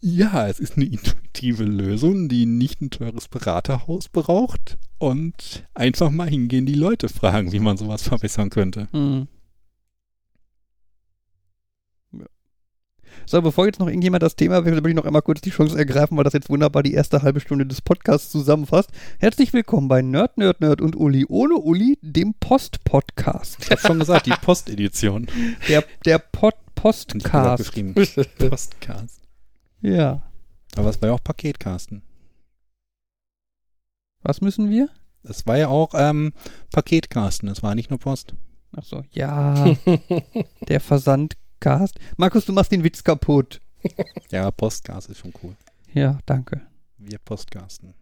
Speaker 2: ja, es ist eine intuitive Lösung, die nicht ein teures Beraterhaus braucht und einfach mal hingehen, die Leute fragen, wie man sowas verbessern könnte.
Speaker 1: Mhm. So, bevor jetzt noch irgendjemand das Thema wechselt, will ich noch einmal kurz die Chance ergreifen, weil das jetzt wunderbar die erste halbe Stunde des Podcasts zusammenfasst. Herzlich willkommen bei Nerd, Nerd, Nerd und Uli ohne Uli, dem Post-Podcast.
Speaker 2: Ich habe schon gesagt, die Postedition.
Speaker 1: Der, der Pod Postcast.
Speaker 2: geschrieben. Postcast.
Speaker 1: Ja.
Speaker 2: Aber es war ja auch Paketcasten.
Speaker 1: Was müssen wir?
Speaker 2: Es war ja auch ähm, Paketcasten, es war nicht nur Post.
Speaker 1: Achso, ja. der Versandcast. Markus, du machst den Witz kaputt.
Speaker 2: Ja, Postcast ist schon cool.
Speaker 1: Ja, danke.
Speaker 2: Wir Postcasten.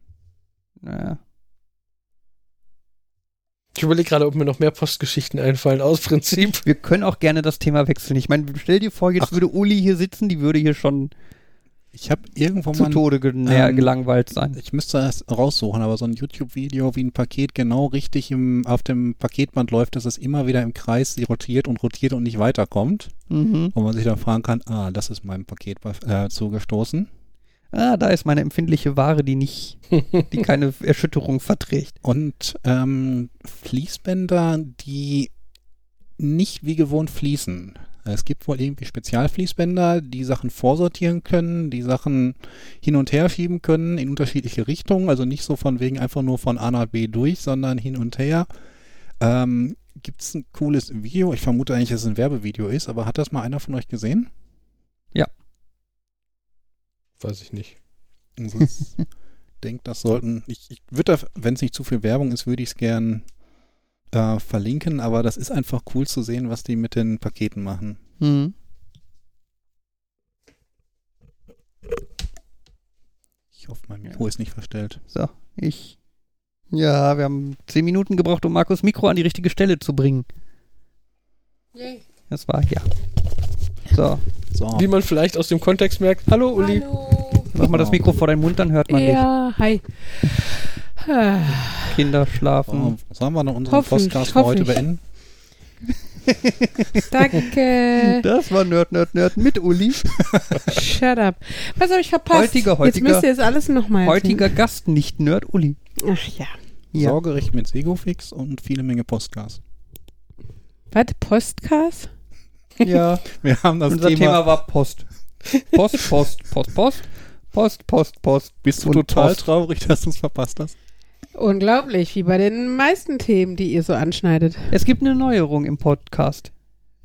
Speaker 1: Naja.
Speaker 3: Ich überlege gerade, ob mir noch mehr Postgeschichten einfallen, aus Prinzip.
Speaker 1: Wir können auch gerne das Thema wechseln. Ich meine, stell dir vor, jetzt
Speaker 2: Ach.
Speaker 1: würde Uli hier sitzen, die würde hier schon
Speaker 2: Ich habe irgendwo
Speaker 1: zu
Speaker 2: mal
Speaker 1: Tode ge
Speaker 2: ähm,
Speaker 1: gelangweilt sein.
Speaker 2: Ich müsste das raussuchen, aber so ein YouTube-Video, wie ein Paket genau richtig im, auf dem Paketband läuft, dass es immer wieder im Kreis rotiert und rotiert und nicht weiterkommt.
Speaker 1: Mhm.
Speaker 2: Und man sich dann fragen kann, ah, das ist meinem Paket äh, zugestoßen.
Speaker 1: Ah, da ist meine empfindliche Ware, die nicht, die keine Erschütterung verträgt.
Speaker 2: Und ähm, Fließbänder, die nicht wie gewohnt fließen. Es gibt wohl irgendwie Spezialfließbänder, die Sachen vorsortieren können, die Sachen hin und her schieben können in unterschiedliche Richtungen. Also nicht so von wegen einfach nur von A nach B durch, sondern hin und her. Ähm, gibt es ein cooles Video? Ich vermute eigentlich, dass es ein Werbevideo ist, aber hat das mal einer von euch gesehen?
Speaker 3: Weiß ich nicht.
Speaker 2: Ich denke, das sollten. Ich, ich würde, wenn es nicht zu viel Werbung ist, würde ich es gern äh, verlinken, aber das ist einfach cool zu sehen, was die mit den Paketen machen.
Speaker 1: Hm.
Speaker 2: Ich hoffe, mein Mikro ist nicht verstellt.
Speaker 1: So, ich. Ja, wir haben zehn Minuten gebraucht, um Markus Mikro an die richtige Stelle zu bringen. Das war ja. So,
Speaker 2: So,
Speaker 3: Wie man vielleicht aus dem Kontext merkt. Hallo Uli.
Speaker 4: Hallo.
Speaker 1: mach mal das Mikro vor deinen Mund, dann hört man dich.
Speaker 4: Ja, hi.
Speaker 1: Kinder schlafen.
Speaker 2: so, sollen wir noch unseren
Speaker 4: Hoffentlich,
Speaker 2: Podcast für heute beenden?
Speaker 4: Danke.
Speaker 1: Das war Nerd, Nerd, Nerd mit Uli.
Speaker 4: Shut up. Was habe ich verpasst?
Speaker 1: Heutiger,
Speaker 4: Jetzt
Speaker 1: heutiger-
Speaker 4: müsst ihr jetzt alles nochmal
Speaker 1: Heutiger Gast, nicht Nerd Uli.
Speaker 4: Ach ja.
Speaker 1: Ja.
Speaker 2: Sorgerecht mit Segofix und viele Menge Postgas.
Speaker 4: Was? Postcast?
Speaker 1: Ja,
Speaker 2: Wir haben das
Speaker 1: unser
Speaker 2: Thema,
Speaker 1: Thema war Post. Post, Post, Post, Post. Post, Post, Post.
Speaker 2: Bist du
Speaker 1: und
Speaker 2: total
Speaker 1: Post.
Speaker 2: traurig, dass du es verpasst hast?
Speaker 4: Unglaublich, wie bei den meisten Themen, die ihr so anschneidet.
Speaker 1: Es gibt eine Neuerung im Podcast.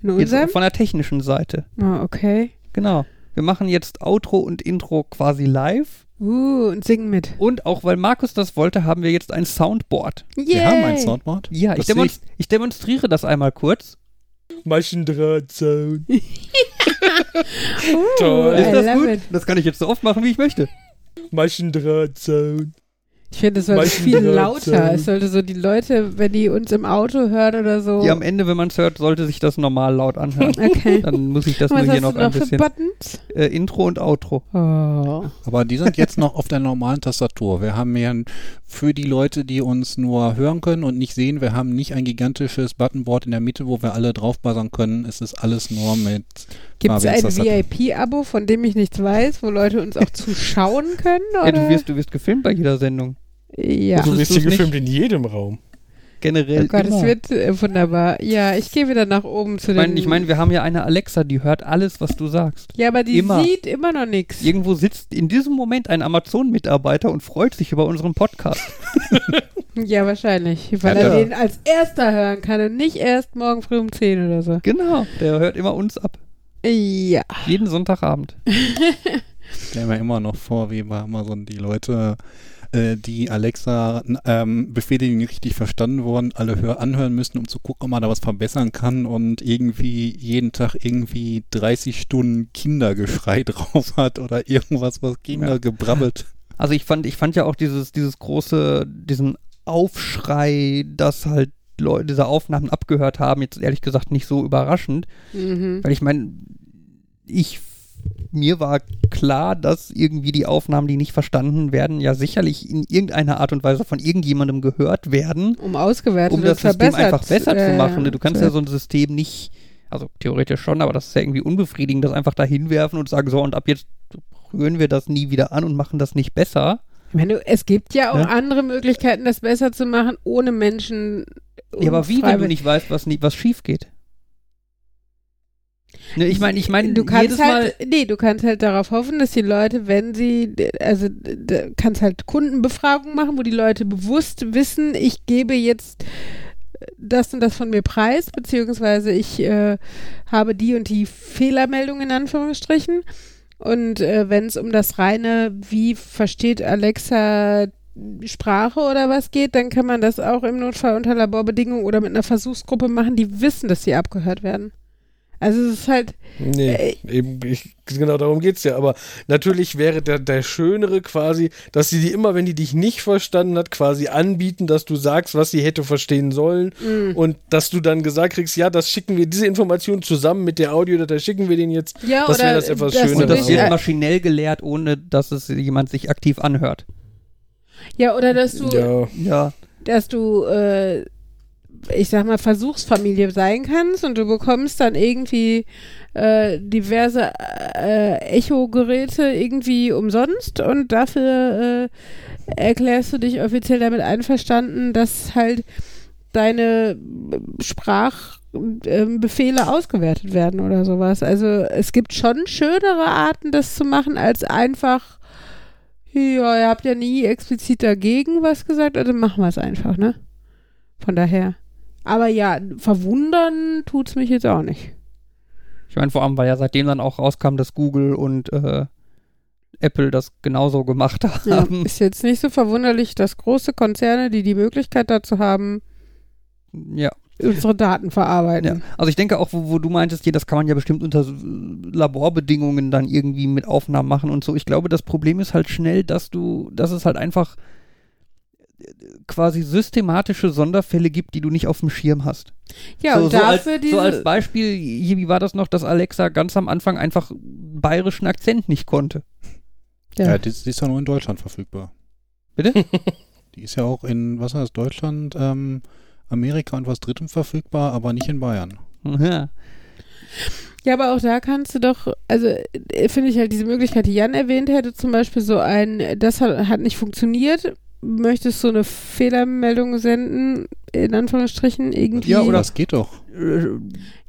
Speaker 4: In
Speaker 1: Jetzt
Speaker 4: unserem?
Speaker 1: von der technischen Seite.
Speaker 4: Oh, okay.
Speaker 1: Genau. Wir machen jetzt Outro und Intro quasi live.
Speaker 4: Uh, und singen mit.
Speaker 1: Und auch weil Markus das wollte, haben wir jetzt ein Soundboard.
Speaker 4: Yay.
Speaker 2: Wir haben ein Soundboard.
Speaker 1: Ja, ich, demonst ich demonstriere das einmal kurz.
Speaker 3: Maschendrahtzaun.
Speaker 4: Uh,
Speaker 3: Toll.
Speaker 1: Ist das gut?
Speaker 4: it.
Speaker 1: Das kann ich jetzt so oft machen, wie ich möchte.
Speaker 3: Maschendrahtzaun.
Speaker 4: Ich finde, es sollte viel lauter.
Speaker 3: ähm,
Speaker 4: Es sollte so die Leute, wenn die uns im Auto hören oder so.
Speaker 1: Ja, am Ende, wenn man es hört, sollte sich das normal laut anhören.
Speaker 4: okay.
Speaker 1: Dann muss ich das nur hier noch ein
Speaker 4: noch für
Speaker 1: bisschen.
Speaker 4: Buttons?
Speaker 1: Äh, Intro und Outro.
Speaker 4: Oh.
Speaker 2: Aber die sind jetzt noch auf der normalen Tastatur. Wir haben ja ein- für die Leute, die uns nur hören können und nicht sehen, wir haben nicht ein gigantisches Buttonboard in der Mitte, wo wir alle drauf buzzern können. Es ist alles nur mit
Speaker 4: Gibt es ein. VIP-Abo, von dem ich nichts weiß, wo Leute uns auch zuschauen können?
Speaker 1: Ja,
Speaker 4: Oder?
Speaker 1: du, wirst, du wirst gefilmt bei jeder Sendung.
Speaker 4: Ja.
Speaker 1: Also-
Speaker 3: Du wirst hier gefilmt in jedem Raum.
Speaker 1: Generell.
Speaker 4: Oh Gott,
Speaker 1: immer.
Speaker 4: es wird äh, wunderbar. Ja, ich gehe wieder nach oben zu
Speaker 1: ich
Speaker 4: den.
Speaker 1: meine, ich mein, wir haben ja eine Alexa, die hört alles, was du sagst.
Speaker 4: ja, aber die
Speaker 1: immer.
Speaker 4: sieht immer noch nichts.
Speaker 1: Irgendwo sitzt in diesem Moment ein Amazon-Mitarbeiter und freut sich über unseren Podcast.
Speaker 4: Ja, wahrscheinlich. Weil
Speaker 2: Ja,
Speaker 4: er
Speaker 1: ja.
Speaker 4: den als erster hören kann und nicht erst morgen früh um 10 oder so.
Speaker 1: Genau, der hört immer uns ab.
Speaker 4: Ja.
Speaker 1: Jeden Sonntagabend.
Speaker 2: stellen wir immer noch vor, wie bei Amazon die Leute, äh, die Alexa ähm, Befehle, die nicht richtig verstanden wurden, alle hör anhören müssen, um zu gucken, ob man da was verbessern kann und irgendwie jeden Tag irgendwie 30 Stunden Kindergeschrei drauf hat oder irgendwas, was Kinder
Speaker 1: Ja.
Speaker 2: gebrabbelt.
Speaker 1: Also ich fand, ich fand ja auch dieses, dieses große, diesen Aufschrei, dass halt Leute diese Aufnahmen abgehört haben, jetzt ehrlich gesagt nicht so überraschend.
Speaker 4: Mhm.
Speaker 1: Weil ich meine, ich mir war klar, dass irgendwie die Aufnahmen, die nicht verstanden werden, ja sicherlich in irgendeiner Art und Weise von irgendjemandem gehört werden,
Speaker 4: Um ausgewertet
Speaker 1: um das System einfach besser
Speaker 4: äh,
Speaker 1: zu machen. Du kannst ja so ein System nicht, also theoretisch schon, aber das ist ja irgendwie unbefriedigend, das einfach da hinwerfen und sagen, so und ab jetzt rühren wir das nie wieder an und machen das nicht besser.
Speaker 4: Ich meine, es gibt ja auch
Speaker 1: Ja.
Speaker 4: andere Möglichkeiten, das besser zu machen, ohne Menschen.
Speaker 1: Ja, aber wie, wenn du nicht weißt, was, nie, was schief geht? Ne, ich meine, ich meine,
Speaker 4: du kannst
Speaker 1: jedes Mal.
Speaker 4: halt, nee, du kannst halt darauf hoffen, dass die Leute, wenn sie, also kannst halt Kundenbefragungen machen, wo die Leute bewusst wissen, ich gebe jetzt das und das von mir preis, beziehungsweise ich äh, habe die und die Fehlermeldung in Anführungsstrichen. Und äh, wenn es um das reine, wie versteht Alexa Sprache oder was geht, dann kann man das auch im Notfall unter Laborbedingungen oder mit einer Versuchsgruppe machen, die wissen, dass sie abgehört werden. Also es ist halt,
Speaker 3: Nee, eben, ich, genau darum geht's ja. Aber natürlich wäre der, der Schönere quasi, dass sie die immer, wenn die dich nicht verstanden hat, quasi anbieten, dass du sagst, was sie hätte verstehen sollen.
Speaker 4: mh.
Speaker 3: Und dass du dann gesagt kriegst, ja, das schicken wir, diese Information zusammen mit der Audiodatei schicken wir den jetzt.
Speaker 4: Ja,
Speaker 3: Das
Speaker 4: oder
Speaker 3: wäre das etwas
Speaker 4: dass du
Speaker 3: Schöneres.
Speaker 1: Und das wird
Speaker 4: äh,
Speaker 1: maschinell gelehrt, ohne dass es jemand sich aktiv anhört.
Speaker 4: ja, oder dass du,
Speaker 3: Ja,
Speaker 1: Ja.
Speaker 4: dass du, äh, ich sag mal, Versuchsfamilie sein kannst und du bekommst dann irgendwie äh, diverse äh, Echo-Geräte irgendwie umsonst und dafür äh, erklärst du dich offiziell damit einverstanden, dass halt deine Sprachbefehle ausgewertet werden oder sowas. Also es gibt schon schönere Arten, das zu machen, als einfach, ja, ihr habt ja nie explizit dagegen was gesagt, also machen wir es einfach, ne? Von daher. Aber ja, verwundern tut's mich jetzt auch nicht.
Speaker 1: Ich meine, vor allem, weil ja seitdem dann auch rauskam, dass Google und äh, Apple das genauso gemacht
Speaker 4: Ja,
Speaker 1: haben.
Speaker 4: ist jetzt nicht so verwunderlich, dass große Konzerne, die die Möglichkeit dazu haben,
Speaker 1: Ja.
Speaker 4: unsere Daten verarbeiten.
Speaker 1: Ja, also ich denke auch, wo, wo du meintest, hier, das kann man ja bestimmt unter Laborbedingungen dann irgendwie mit Aufnahmen machen und so. Ich glaube, das Problem ist halt schnell, dass du, dass es halt einfach quasi systematische Sonderfälle gibt, die du nicht auf dem Schirm hast.
Speaker 4: Ja,
Speaker 1: so,
Speaker 4: und
Speaker 1: so, als,
Speaker 4: dafür diese.
Speaker 1: so als Beispiel, wie war das noch, dass Alexa ganz am Anfang einfach bayerischen Akzent nicht konnte?
Speaker 2: Ja,
Speaker 4: ja.
Speaker 2: die, die ist ja nur in Deutschland verfügbar.
Speaker 1: Bitte?
Speaker 2: Die ist ja auch in, was heißt Deutschland, ähm, Amerika und was Drittem verfügbar, aber nicht in Bayern.
Speaker 1: Ja.
Speaker 4: Ja, aber auch da kannst du doch, also äh, finde ich halt diese Möglichkeit, die Jan erwähnt hätte, zum Beispiel so ein, das hat, hat nicht funktioniert, möchtest du eine Fehlermeldung senden, in Anführungsstrichen, irgendwie.
Speaker 1: Ja, oder-
Speaker 2: das geht doch.
Speaker 1: Äh,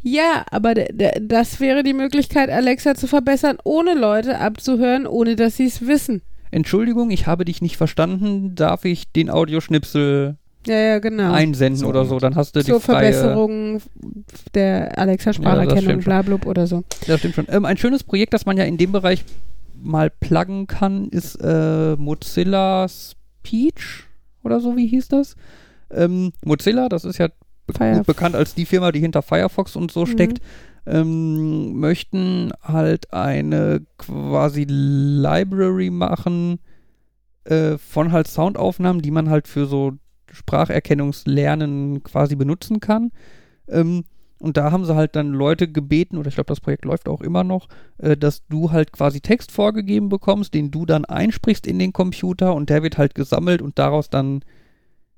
Speaker 4: Ja, aber das wäre die Möglichkeit, Alexa zu verbessern, ohne Leute abzuhören, ohne dass sie es wissen.
Speaker 1: Entschuldigung, ich habe dich nicht verstanden. Darf ich den Audioschnipsel
Speaker 4: Ja, ja, genau.
Speaker 1: einsenden
Speaker 2: So.
Speaker 1: oder so? Dann hast du
Speaker 4: Zur
Speaker 1: die freie...
Speaker 4: Verbesserung der
Speaker 1: Ja, das
Speaker 4: Alexa-Spracherkennung,
Speaker 1: schon.
Speaker 4: blablub oder so.
Speaker 1: Das stimmt schon. Ähm, ein schönes Projekt, das man ja in dem Bereich mal pluggen kann, ist äh, Mozilla Speech oder so, wie hieß das? Ähm, Mozilla, das ist ja be gut bekannt als die Firma, die hinter Firefox und so
Speaker 4: Mhm.
Speaker 1: steckt, ähm, möchten halt eine quasi Library machen äh, von halt Soundaufnahmen, die man halt für so Spracherkennungslernen quasi benutzen kann. Ähm, und da haben sie halt dann Leute gebeten, oder ich glaube, das Projekt läuft auch immer noch, äh, dass du halt quasi Text vorgegeben bekommst, den du dann einsprichst in den Computer und der wird halt gesammelt und daraus dann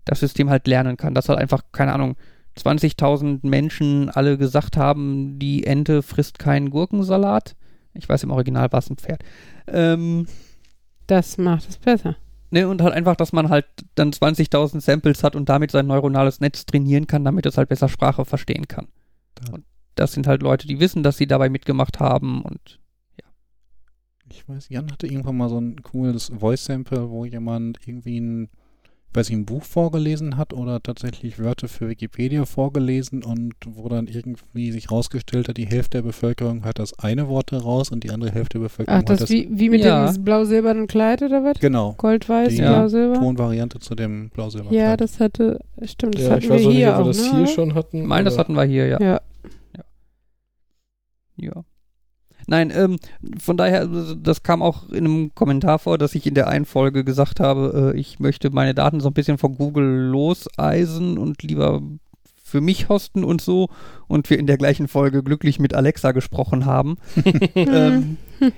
Speaker 1: das System halt lernen kann. Dass halt einfach, keine Ahnung, 20.000 Menschen alle gesagt haben, die Ente frisst keinen Gurkensalat. Ich weiß im Original war es ein Pferd. Ähm,
Speaker 4: Das macht es besser.
Speaker 1: Ne, und halt einfach, dass man halt dann 20.000 Samples hat und damit sein neuronales Netz trainieren kann, damit es halt besser Sprache verstehen kann.
Speaker 2: Ja.
Speaker 1: Und das sind halt Leute, die wissen, dass sie dabei mitgemacht haben und
Speaker 2: Ich weiß, Jan hatte irgendwann mal so ein cooles Voice-Sample, wo jemand irgendwie ein, weiß ich, ein Buch vorgelesen hat oder tatsächlich Wörter für Wikipedia vorgelesen und wo dann irgendwie sich rausgestellt hat, die Hälfte der Bevölkerung hört das eine Wort raus und die andere Hälfte der Bevölkerung
Speaker 4: Ach,
Speaker 2: hört
Speaker 4: das wie, wie mit
Speaker 1: Ja.
Speaker 4: dem blau-silbernen Kleid oder was?
Speaker 2: Genau.
Speaker 4: Gold-weiß,
Speaker 2: Die
Speaker 4: blau-silber?
Speaker 2: Tonvariante zu dem blau-silber.
Speaker 4: Ja, das hatte, stimmt, das
Speaker 3: Ja,
Speaker 4: hatten
Speaker 3: ich weiß
Speaker 4: wir
Speaker 3: auch nicht,
Speaker 4: hier
Speaker 3: ob wir
Speaker 4: auch,
Speaker 3: das
Speaker 4: ne?
Speaker 3: hier schon hatten.
Speaker 1: ich meine, das hatten wir hier, ja.
Speaker 4: Ja.
Speaker 1: Ja. Nein, ähm, von daher, also, das kam auch in einem Kommentar vor, dass ich in der einen Folge gesagt habe, äh, ich möchte meine Daten so ein bisschen von Google loseisen und lieber für mich hosten und so und wir in der gleichen Folge glücklich mit Alexa gesprochen haben. ähm,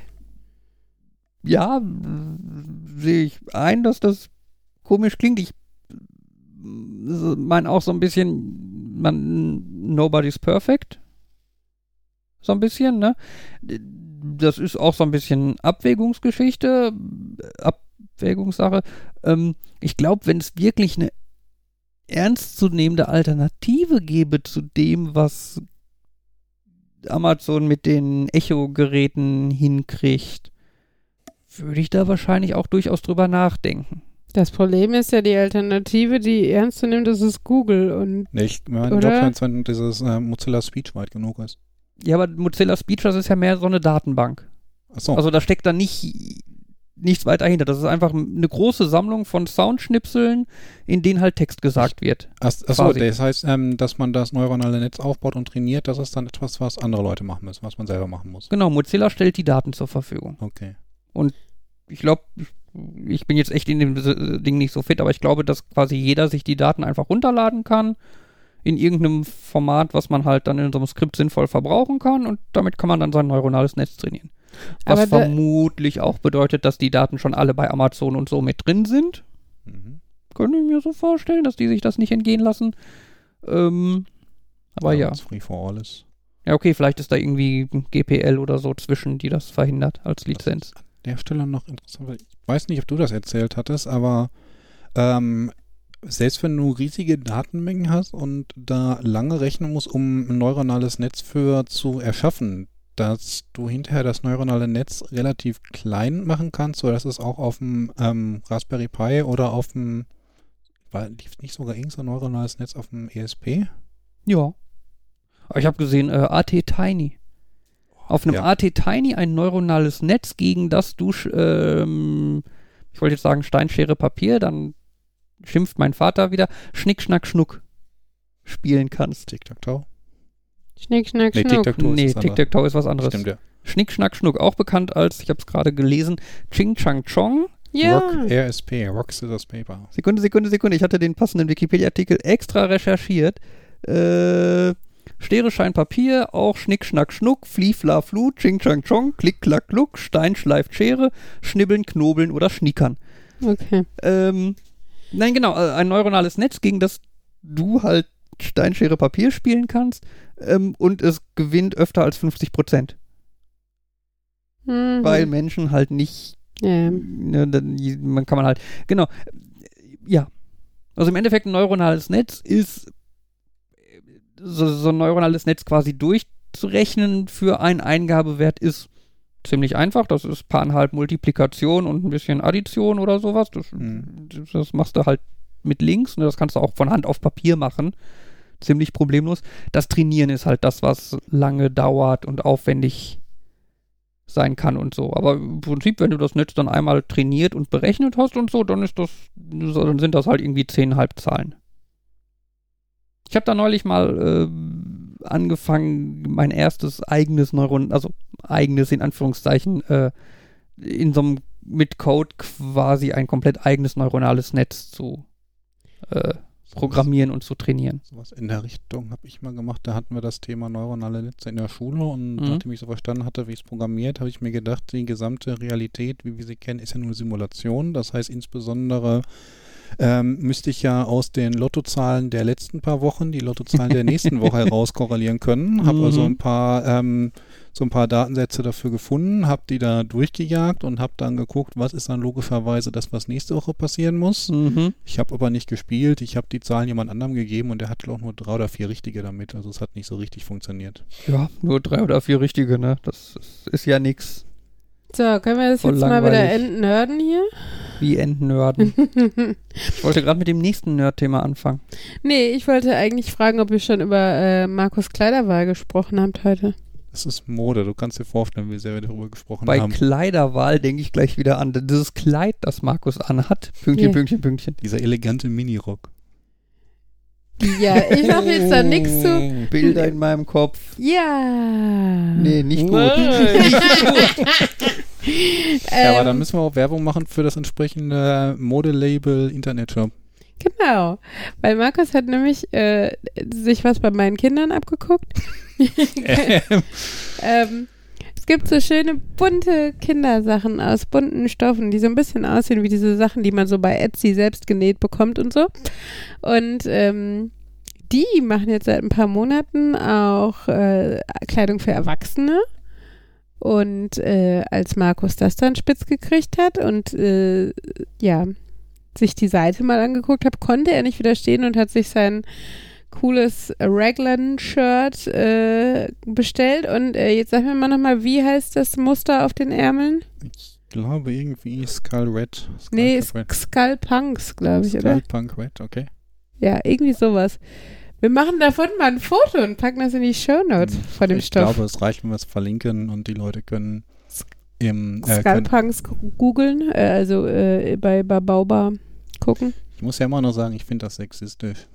Speaker 1: ja, äh, sehe ich ein, dass das komisch klingt. Ich meine auch so ein bisschen, man, nobody's perfect. So ein bisschen, ne? Das ist auch so ein bisschen Abwägungsgeschichte, Abwägungssache. Ähm, ich glaube, wenn es wirklich eine ernstzunehmende Alternative gäbe zu dem, was Amazon mit den Echo-Geräten hinkriegt, würde ich da wahrscheinlich auch durchaus drüber nachdenken.
Speaker 4: Das Problem ist ja die Alternative, die ernst zu nehmen, das ist Google und
Speaker 2: Nee, ich meine,
Speaker 4: Oder?
Speaker 2: wenn wenn dieses äh, Mozilla Speech weit genug ist.
Speaker 1: Ja, aber Mozilla Speech, das ist ja mehr so eine Datenbank.
Speaker 2: Achso.
Speaker 1: Also da steckt da nicht nichts weiter hinter. Das ist einfach eine große Sammlung von Soundschnipseln, in denen halt Text gesagt wird.
Speaker 2: Achso, das heißt, ähm, dass man das neuronale Netz aufbaut und trainiert, das ist dann etwas, was andere Leute machen müssen, was man selber machen muss.
Speaker 1: Genau, Mozilla stellt die Daten zur Verfügung.
Speaker 2: Okay.
Speaker 1: Ich glaube, ich bin jetzt echt in dem Ding nicht so fit, aber ich glaube, dass quasi jeder sich die Daten einfach runterladen kann in irgendeinem Format, was man halt dann in so einem Skript sinnvoll verbrauchen kann und damit kann man dann sein neuronales Netz trainieren. Was
Speaker 4: Aber
Speaker 1: vermutlich auch bedeutet, dass die Daten schon alle bei Amazon und so mit drin sind.
Speaker 2: Mhm.
Speaker 1: Könnte ich mir so vorstellen, dass die sich das nicht entgehen lassen. Ähm, aber ja.
Speaker 2: wenn's Free for all ist.
Speaker 1: Ja, okay, vielleicht ist da irgendwie GPL oder so zwischen, die das verhindert als Lizenz.
Speaker 2: An der Stelle noch interessant, weil ich weiß nicht, ob du das erzählt hattest, aber ähm, selbst wenn du riesige Datenmengen hast und da lange rechnen musst, um ein neuronales Netz für zu erschaffen, dass du hinterher das neuronale Netz relativ klein machen kannst, sodass es auch auf dem ähm, Raspberry Pi oder auf dem war lief nicht sogar irgend so ein neuronales Netz auf dem ESP?
Speaker 1: Ja. Aber ich habe gesehen, äh, AT Tiny. Auf einem
Speaker 2: Ja.
Speaker 1: AT Tiny ein neuronales Netz, gegen das du, ähm, ich wollte jetzt sagen Steinschere Papier, dann schimpft mein Vater wieder, Schnick, Schnack, Schnuck spielen kannst.
Speaker 2: Tic-Tac-Toe?
Speaker 4: Schnick, schnack,
Speaker 2: Nee,
Speaker 4: schnuck.
Speaker 2: Tic-Tac-Toe
Speaker 1: nee,
Speaker 2: ist das andere.
Speaker 1: Tic-Tac-Toe ist was anderes.
Speaker 2: Stimmt, ja.
Speaker 1: Schnick, Schnack, Schnuck, auch bekannt als, ich habe es gerade gelesen, Ching Chang Chong.
Speaker 4: Ja.
Speaker 2: Rock, RSP, Rock, Scissors, Paper.
Speaker 1: Sekunde, Sekunde, Sekunde. Ich hatte den passenden Wikipedia-Artikel extra recherchiert. Äh, Stere, Schein, Papier, auch Schnick, Schnack, Schnuck, Flie, Fla, Flu, Ching, Chang, Chong, Klick, Klack, Kluck, Stein, Schleif, Schere, Schnibbeln, Knobeln oder Schnickern.
Speaker 4: Okay.
Speaker 1: Ähm, nein, genau, äh, ein neuronales Netz, gegen das du halt Stein, Schere, Papier spielen kannst ähm, und es gewinnt öfter als 50 Prozent,
Speaker 4: Mhm.
Speaker 1: weil Menschen halt nicht
Speaker 4: Ja.
Speaker 1: ne, man kann man halt, genau, ja. Also im Endeffekt ein neuronales Netz ist so, so ein neuronales Netz quasi durchzurechnen für einen Eingabewert ist ziemlich einfach. Das ist paareinhalb Multiplikation und ein bisschen Addition oder sowas. Das,
Speaker 2: Mhm.
Speaker 1: das machst du halt mit links. Ne? Das kannst du auch von Hand auf Papier machen. Ziemlich problemlos. Das Trainieren ist halt das, was lange dauert und aufwendig sein kann und so. Aber im Prinzip, wenn du das Netz dann einmal trainiert und berechnet hast und so, dann ist das, dann sind das halt irgendwie zehn Halbzahlen. Ich habe da neulich mal äh, angefangen, mein erstes eigenes Neuron, also eigenes in Anführungszeichen, äh, in so einem mit Code quasi ein komplett eigenes neuronales Netz zu äh, programmieren und zu trainieren.
Speaker 2: Sowas in der Richtung habe ich mal gemacht. Da hatten wir das Thema neuronale Netze in der Schule und
Speaker 1: Mhm.
Speaker 2: nachdem ich so verstanden hatte, wie es programmiert, habe ich mir gedacht, die gesamte Realität, wie wir sie kennen, ist ja nur Simulation. Das heißt insbesondere ähm, müsste ich ja aus den Lottozahlen der letzten paar Wochen die Lottozahlen der nächsten Woche heraus korrelieren können. Habe also
Speaker 1: Mhm.
Speaker 2: ein paar ähm, so ein paar Datensätze dafür gefunden, habe die da durchgejagt und habe dann geguckt, was ist dann logischerweise das, was nächste Woche passieren muss.
Speaker 1: Mhm.
Speaker 2: Ich habe aber nicht gespielt. Ich habe die Zahlen jemand anderem gegeben und der hat auch nur drei oder vier richtige damit. Also es hat nicht so richtig funktioniert.
Speaker 1: Ja, nur drei oder vier richtige, ne? Das ist, ja nix
Speaker 4: So, können wir das
Speaker 1: Voll
Speaker 4: jetzt mal wieder
Speaker 1: langweilig.
Speaker 4: entnörden hier?
Speaker 1: wie Endnörden. ich wollte gerade mit dem nächsten Nerd-Thema anfangen.
Speaker 4: nee, ich wollte eigentlich fragen, ob ihr schon über äh, Markus Kleiderwahl gesprochen habt heute.
Speaker 2: Das ist Mode. Du kannst dir vorstellen, wie sehr wir darüber gesprochen
Speaker 1: Bei
Speaker 2: haben.
Speaker 1: Kleiderwahl denke ich gleich wieder an dieses Kleid, das Markus anhat. Pünktchen,
Speaker 4: Ja.
Speaker 1: Pünktchen, Pünktchen.
Speaker 2: Dieser elegante Minirock.
Speaker 4: Ja, ich sag jetzt da nichts zu.
Speaker 1: Bilder in meinem Kopf.
Speaker 4: Ja.
Speaker 1: Nee, nicht gut.
Speaker 2: ja, aber
Speaker 4: Ähm,
Speaker 2: dann müssen wir auch Werbung machen für das entsprechende Modelabel Internetshop.
Speaker 4: Genau, weil Markus hat nämlich äh, sich was bei meinen Kindern abgeguckt. ähm, es gibt so schöne bunte Kindersachen aus bunten Stoffen, die so ein bisschen aussehen wie diese Sachen, die man so bei Etsy selbst genäht bekommt und so. Und ähm, die machen jetzt seit ein paar Monaten auch äh, Kleidung für Erwachsene. Und äh, als Markus das dann spitz gekriegt hat und äh, ja, sich die Seite mal angeguckt hat, konnte er nicht widerstehen und hat sich sein cooles Raglan-Shirt äh, bestellt. Und äh, jetzt sag mir mal nochmal, wie heißt das Muster auf den Ärmeln?
Speaker 2: Ich glaube irgendwie Skull Red. Skull
Speaker 4: Nee,
Speaker 2: Red.
Speaker 4: Skull Punks, glaube ich, oder?
Speaker 2: Skull Punk Red, okay.
Speaker 4: Ja, irgendwie sowas. Wir machen davon mal ein Foto und packen das in die Shownotes von dem
Speaker 2: ich
Speaker 4: Stoff.
Speaker 2: glaube, es reicht, wenn wir es verlinken und die Leute können im äh,
Speaker 4: Skull
Speaker 2: können,
Speaker 4: Punks gu- googeln, äh, also äh, bei Babauba gucken.
Speaker 2: Ich muss ja immer nur sagen, ich finde das sexistisch.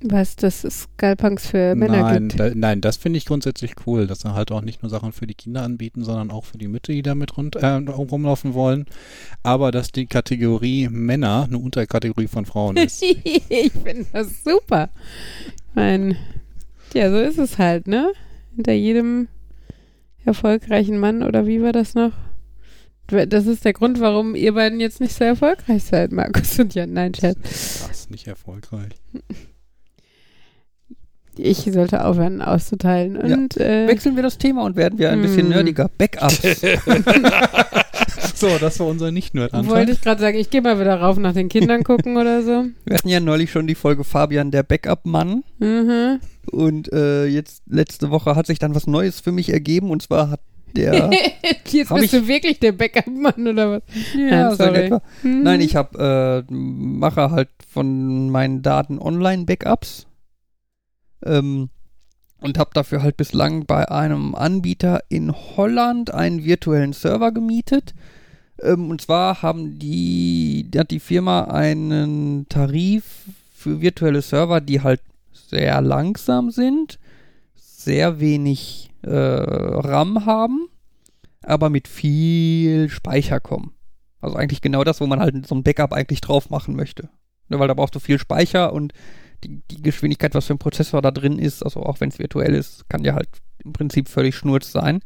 Speaker 4: Was das Skull Punks für Männer
Speaker 2: nein,
Speaker 4: gibt.
Speaker 2: da, nein, das finde ich grundsätzlich cool, dass sie halt auch nicht nur Sachen für die Kinder anbieten, sondern auch für die Mütter, die damit rund, äh, rumlaufen wollen. Aber dass die Kategorie Männer eine Unterkategorie von Frauen ist.
Speaker 4: ich finde das super. Ich meine, ja, so ist es halt, ne? Hinter jedem erfolgreichen Mann oder wie war das noch? Das ist der Grund, warum ihr beiden jetzt nicht so erfolgreich seid, Markus und Jan. Nein, Chat.
Speaker 2: Krass, nicht erfolgreich.
Speaker 4: Ich sollte aufhören auszuteilen.
Speaker 1: Ja.
Speaker 4: Und äh,
Speaker 1: Wechseln wir das Thema und werden wir ein bisschen
Speaker 4: Hm.
Speaker 1: nerdiger. Backups.
Speaker 2: So, das war unser nicht nerd
Speaker 4: wollte ich gerade sagen, ich gehe mal wieder rauf nach den Kindern gucken oder so.
Speaker 1: wir hatten ja neulich schon die Folge Fabian, der Backup-Mann.
Speaker 4: Mhm.
Speaker 1: Und äh, jetzt letzte Woche hat sich dann was Neues für mich ergeben. Und zwar hat der...
Speaker 4: Jetzt bist
Speaker 1: ich-
Speaker 4: du wirklich der Backup-Mann oder was?
Speaker 1: ja, so in
Speaker 4: sorry.
Speaker 1: etwa.
Speaker 4: Mhm.
Speaker 1: Nein, ich habe äh, mache halt von meinen Daten Online-Backups ähm, und habe dafür halt bislang bei einem Anbieter in Holland einen virtuellen Server gemietet. Ähm, und zwar haben die, hat die Firma einen Tarif für virtuelle Server, die halt sehr langsam sind, sehr wenig äh, RAM haben, aber mit viel Speicher kommen. Also eigentlich genau das, wo man halt so ein Backup eigentlich drauf machen möchte. Ne, weil da brauchst du viel Speicher und die, die Geschwindigkeit, was für ein Prozessor da drin ist, also auch wenn es virtuell ist, kann ja halt im Prinzip völlig schnurz sein.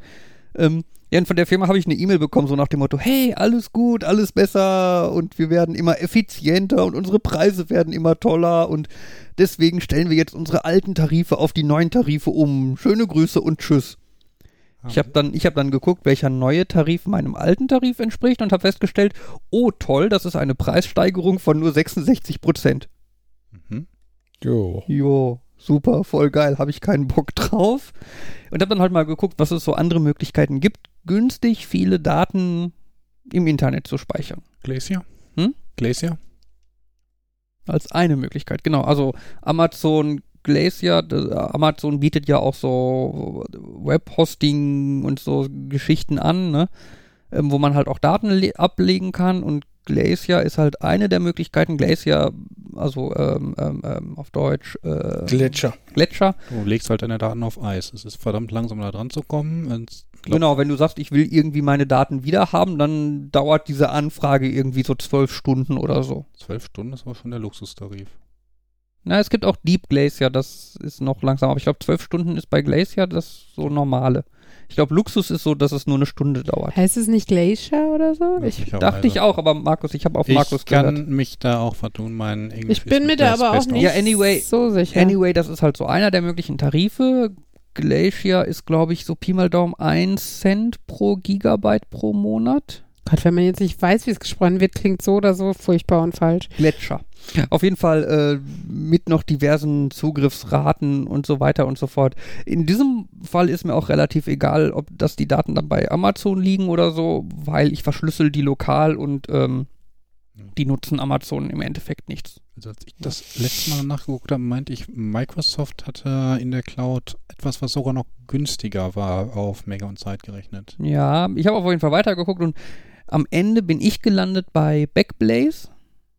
Speaker 1: Ähm, ja, und von der Firma habe ich eine E-Mail bekommen, so nach dem Motto, hey, alles gut, alles besser und wir werden immer effizienter und unsere Preise werden immer toller und deswegen stellen wir jetzt unsere alten Tarife auf die neuen Tarife um. Schöne Grüße und tschüss. Ich habe dann, ich hab dann geguckt, welcher neue Tarif meinem alten Tarif entspricht und habe festgestellt, oh toll, das ist eine Preissteigerung von nur 66 Prozent.
Speaker 3: Jo.
Speaker 1: Jo, super, voll geil, habe ich keinen Bock drauf. Und habe dann halt mal geguckt, was es so andere Möglichkeiten gibt, günstig viele Daten im Internet zu speichern.
Speaker 2: Glacier?
Speaker 1: Hm?
Speaker 2: Glacier?
Speaker 1: Als eine Möglichkeit, genau. Also Amazon Glacier, Amazon bietet ja auch so Webhosting und so Geschichten an, ne? ähm, wo man halt auch Daten le- ablegen kann und Glacier ist halt eine der Möglichkeiten. Glacier, also ähm, ähm, ähm, auf Deutsch äh,
Speaker 3: Gletscher.
Speaker 1: Gletscher.
Speaker 2: Du legst halt deine Daten auf Eis. Es ist verdammt langsam da dran zu kommen.
Speaker 1: Genau, wenn du sagst, ich will irgendwie meine Daten wieder haben, dann dauert diese Anfrage irgendwie so zwölf Stunden oder so.
Speaker 2: Zwölf Stunden ist aber schon der Luxustarif.
Speaker 1: Na, es gibt auch Deep Glacier, das ist noch langsam, aber ich glaube, zwölf Stunden ist bei Glacier das so normale. Ich glaube, Luxus ist so, dass es nur eine Stunde dauert.
Speaker 4: Heißt es nicht Glacier oder so? Ich,
Speaker 2: Möglicherweise.
Speaker 1: Dachte ich auch, aber Markus, ich habe auf
Speaker 2: Ich
Speaker 1: Markus
Speaker 2: kann
Speaker 1: gehört.
Speaker 2: mich da auch vertun, mein Englisch
Speaker 4: ich bin mir da aber auch nicht
Speaker 1: Ja, anyway-
Speaker 4: so sicher.
Speaker 1: Anyway, das ist halt so einer der möglichen Tarife. Glacier ist, glaube ich, so Pi mal Daumen 1 Cent pro Gigabyte pro Monat.
Speaker 4: Gott, wenn man jetzt nicht weiß, wie es gesprochen wird, klingt so oder so furchtbar und falsch.
Speaker 1: Gletscher. Auf jeden Fall äh, mit noch diversen Zugriffsraten und so weiter und so fort. In diesem Fall ist mir auch relativ egal, ob das die Daten dann bei Amazon liegen oder so, weil ich verschlüssel die lokal und ähm, die nutzen Amazon im Endeffekt nichts.
Speaker 2: Also als ich das letzte Mal nachgeguckt habe, meinte ich, Microsoft hatte in der Cloud etwas, was sogar noch günstiger war auf Mega und Zeit gerechnet.
Speaker 1: Ja, ich habe auf jeden Fall weitergeguckt und am Ende bin ich gelandet bei Backblaze.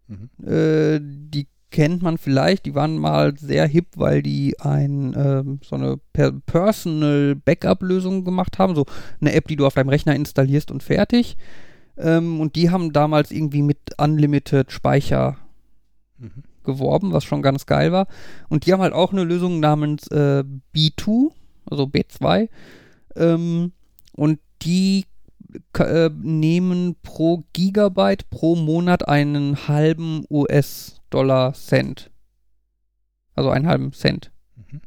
Speaker 2: Mhm.
Speaker 1: Äh, die kennt man vielleicht, die waren mal sehr hip, weil die ein, ähm, so eine per Personal Backup-Lösung gemacht haben, so eine App, die du auf deinem Rechner installierst und fertig. Ähm, und die haben damals irgendwie mit Unlimited Speicher
Speaker 2: Mhm.
Speaker 1: geworben, was schon ganz geil war. Und die haben halt auch eine Lösung namens äh, B2, also B2. Ähm, und die äh, nehmen pro Gigabyte pro Monat einen halben US-Dollar-Cent. Also einen halben Cent.
Speaker 2: Mhm.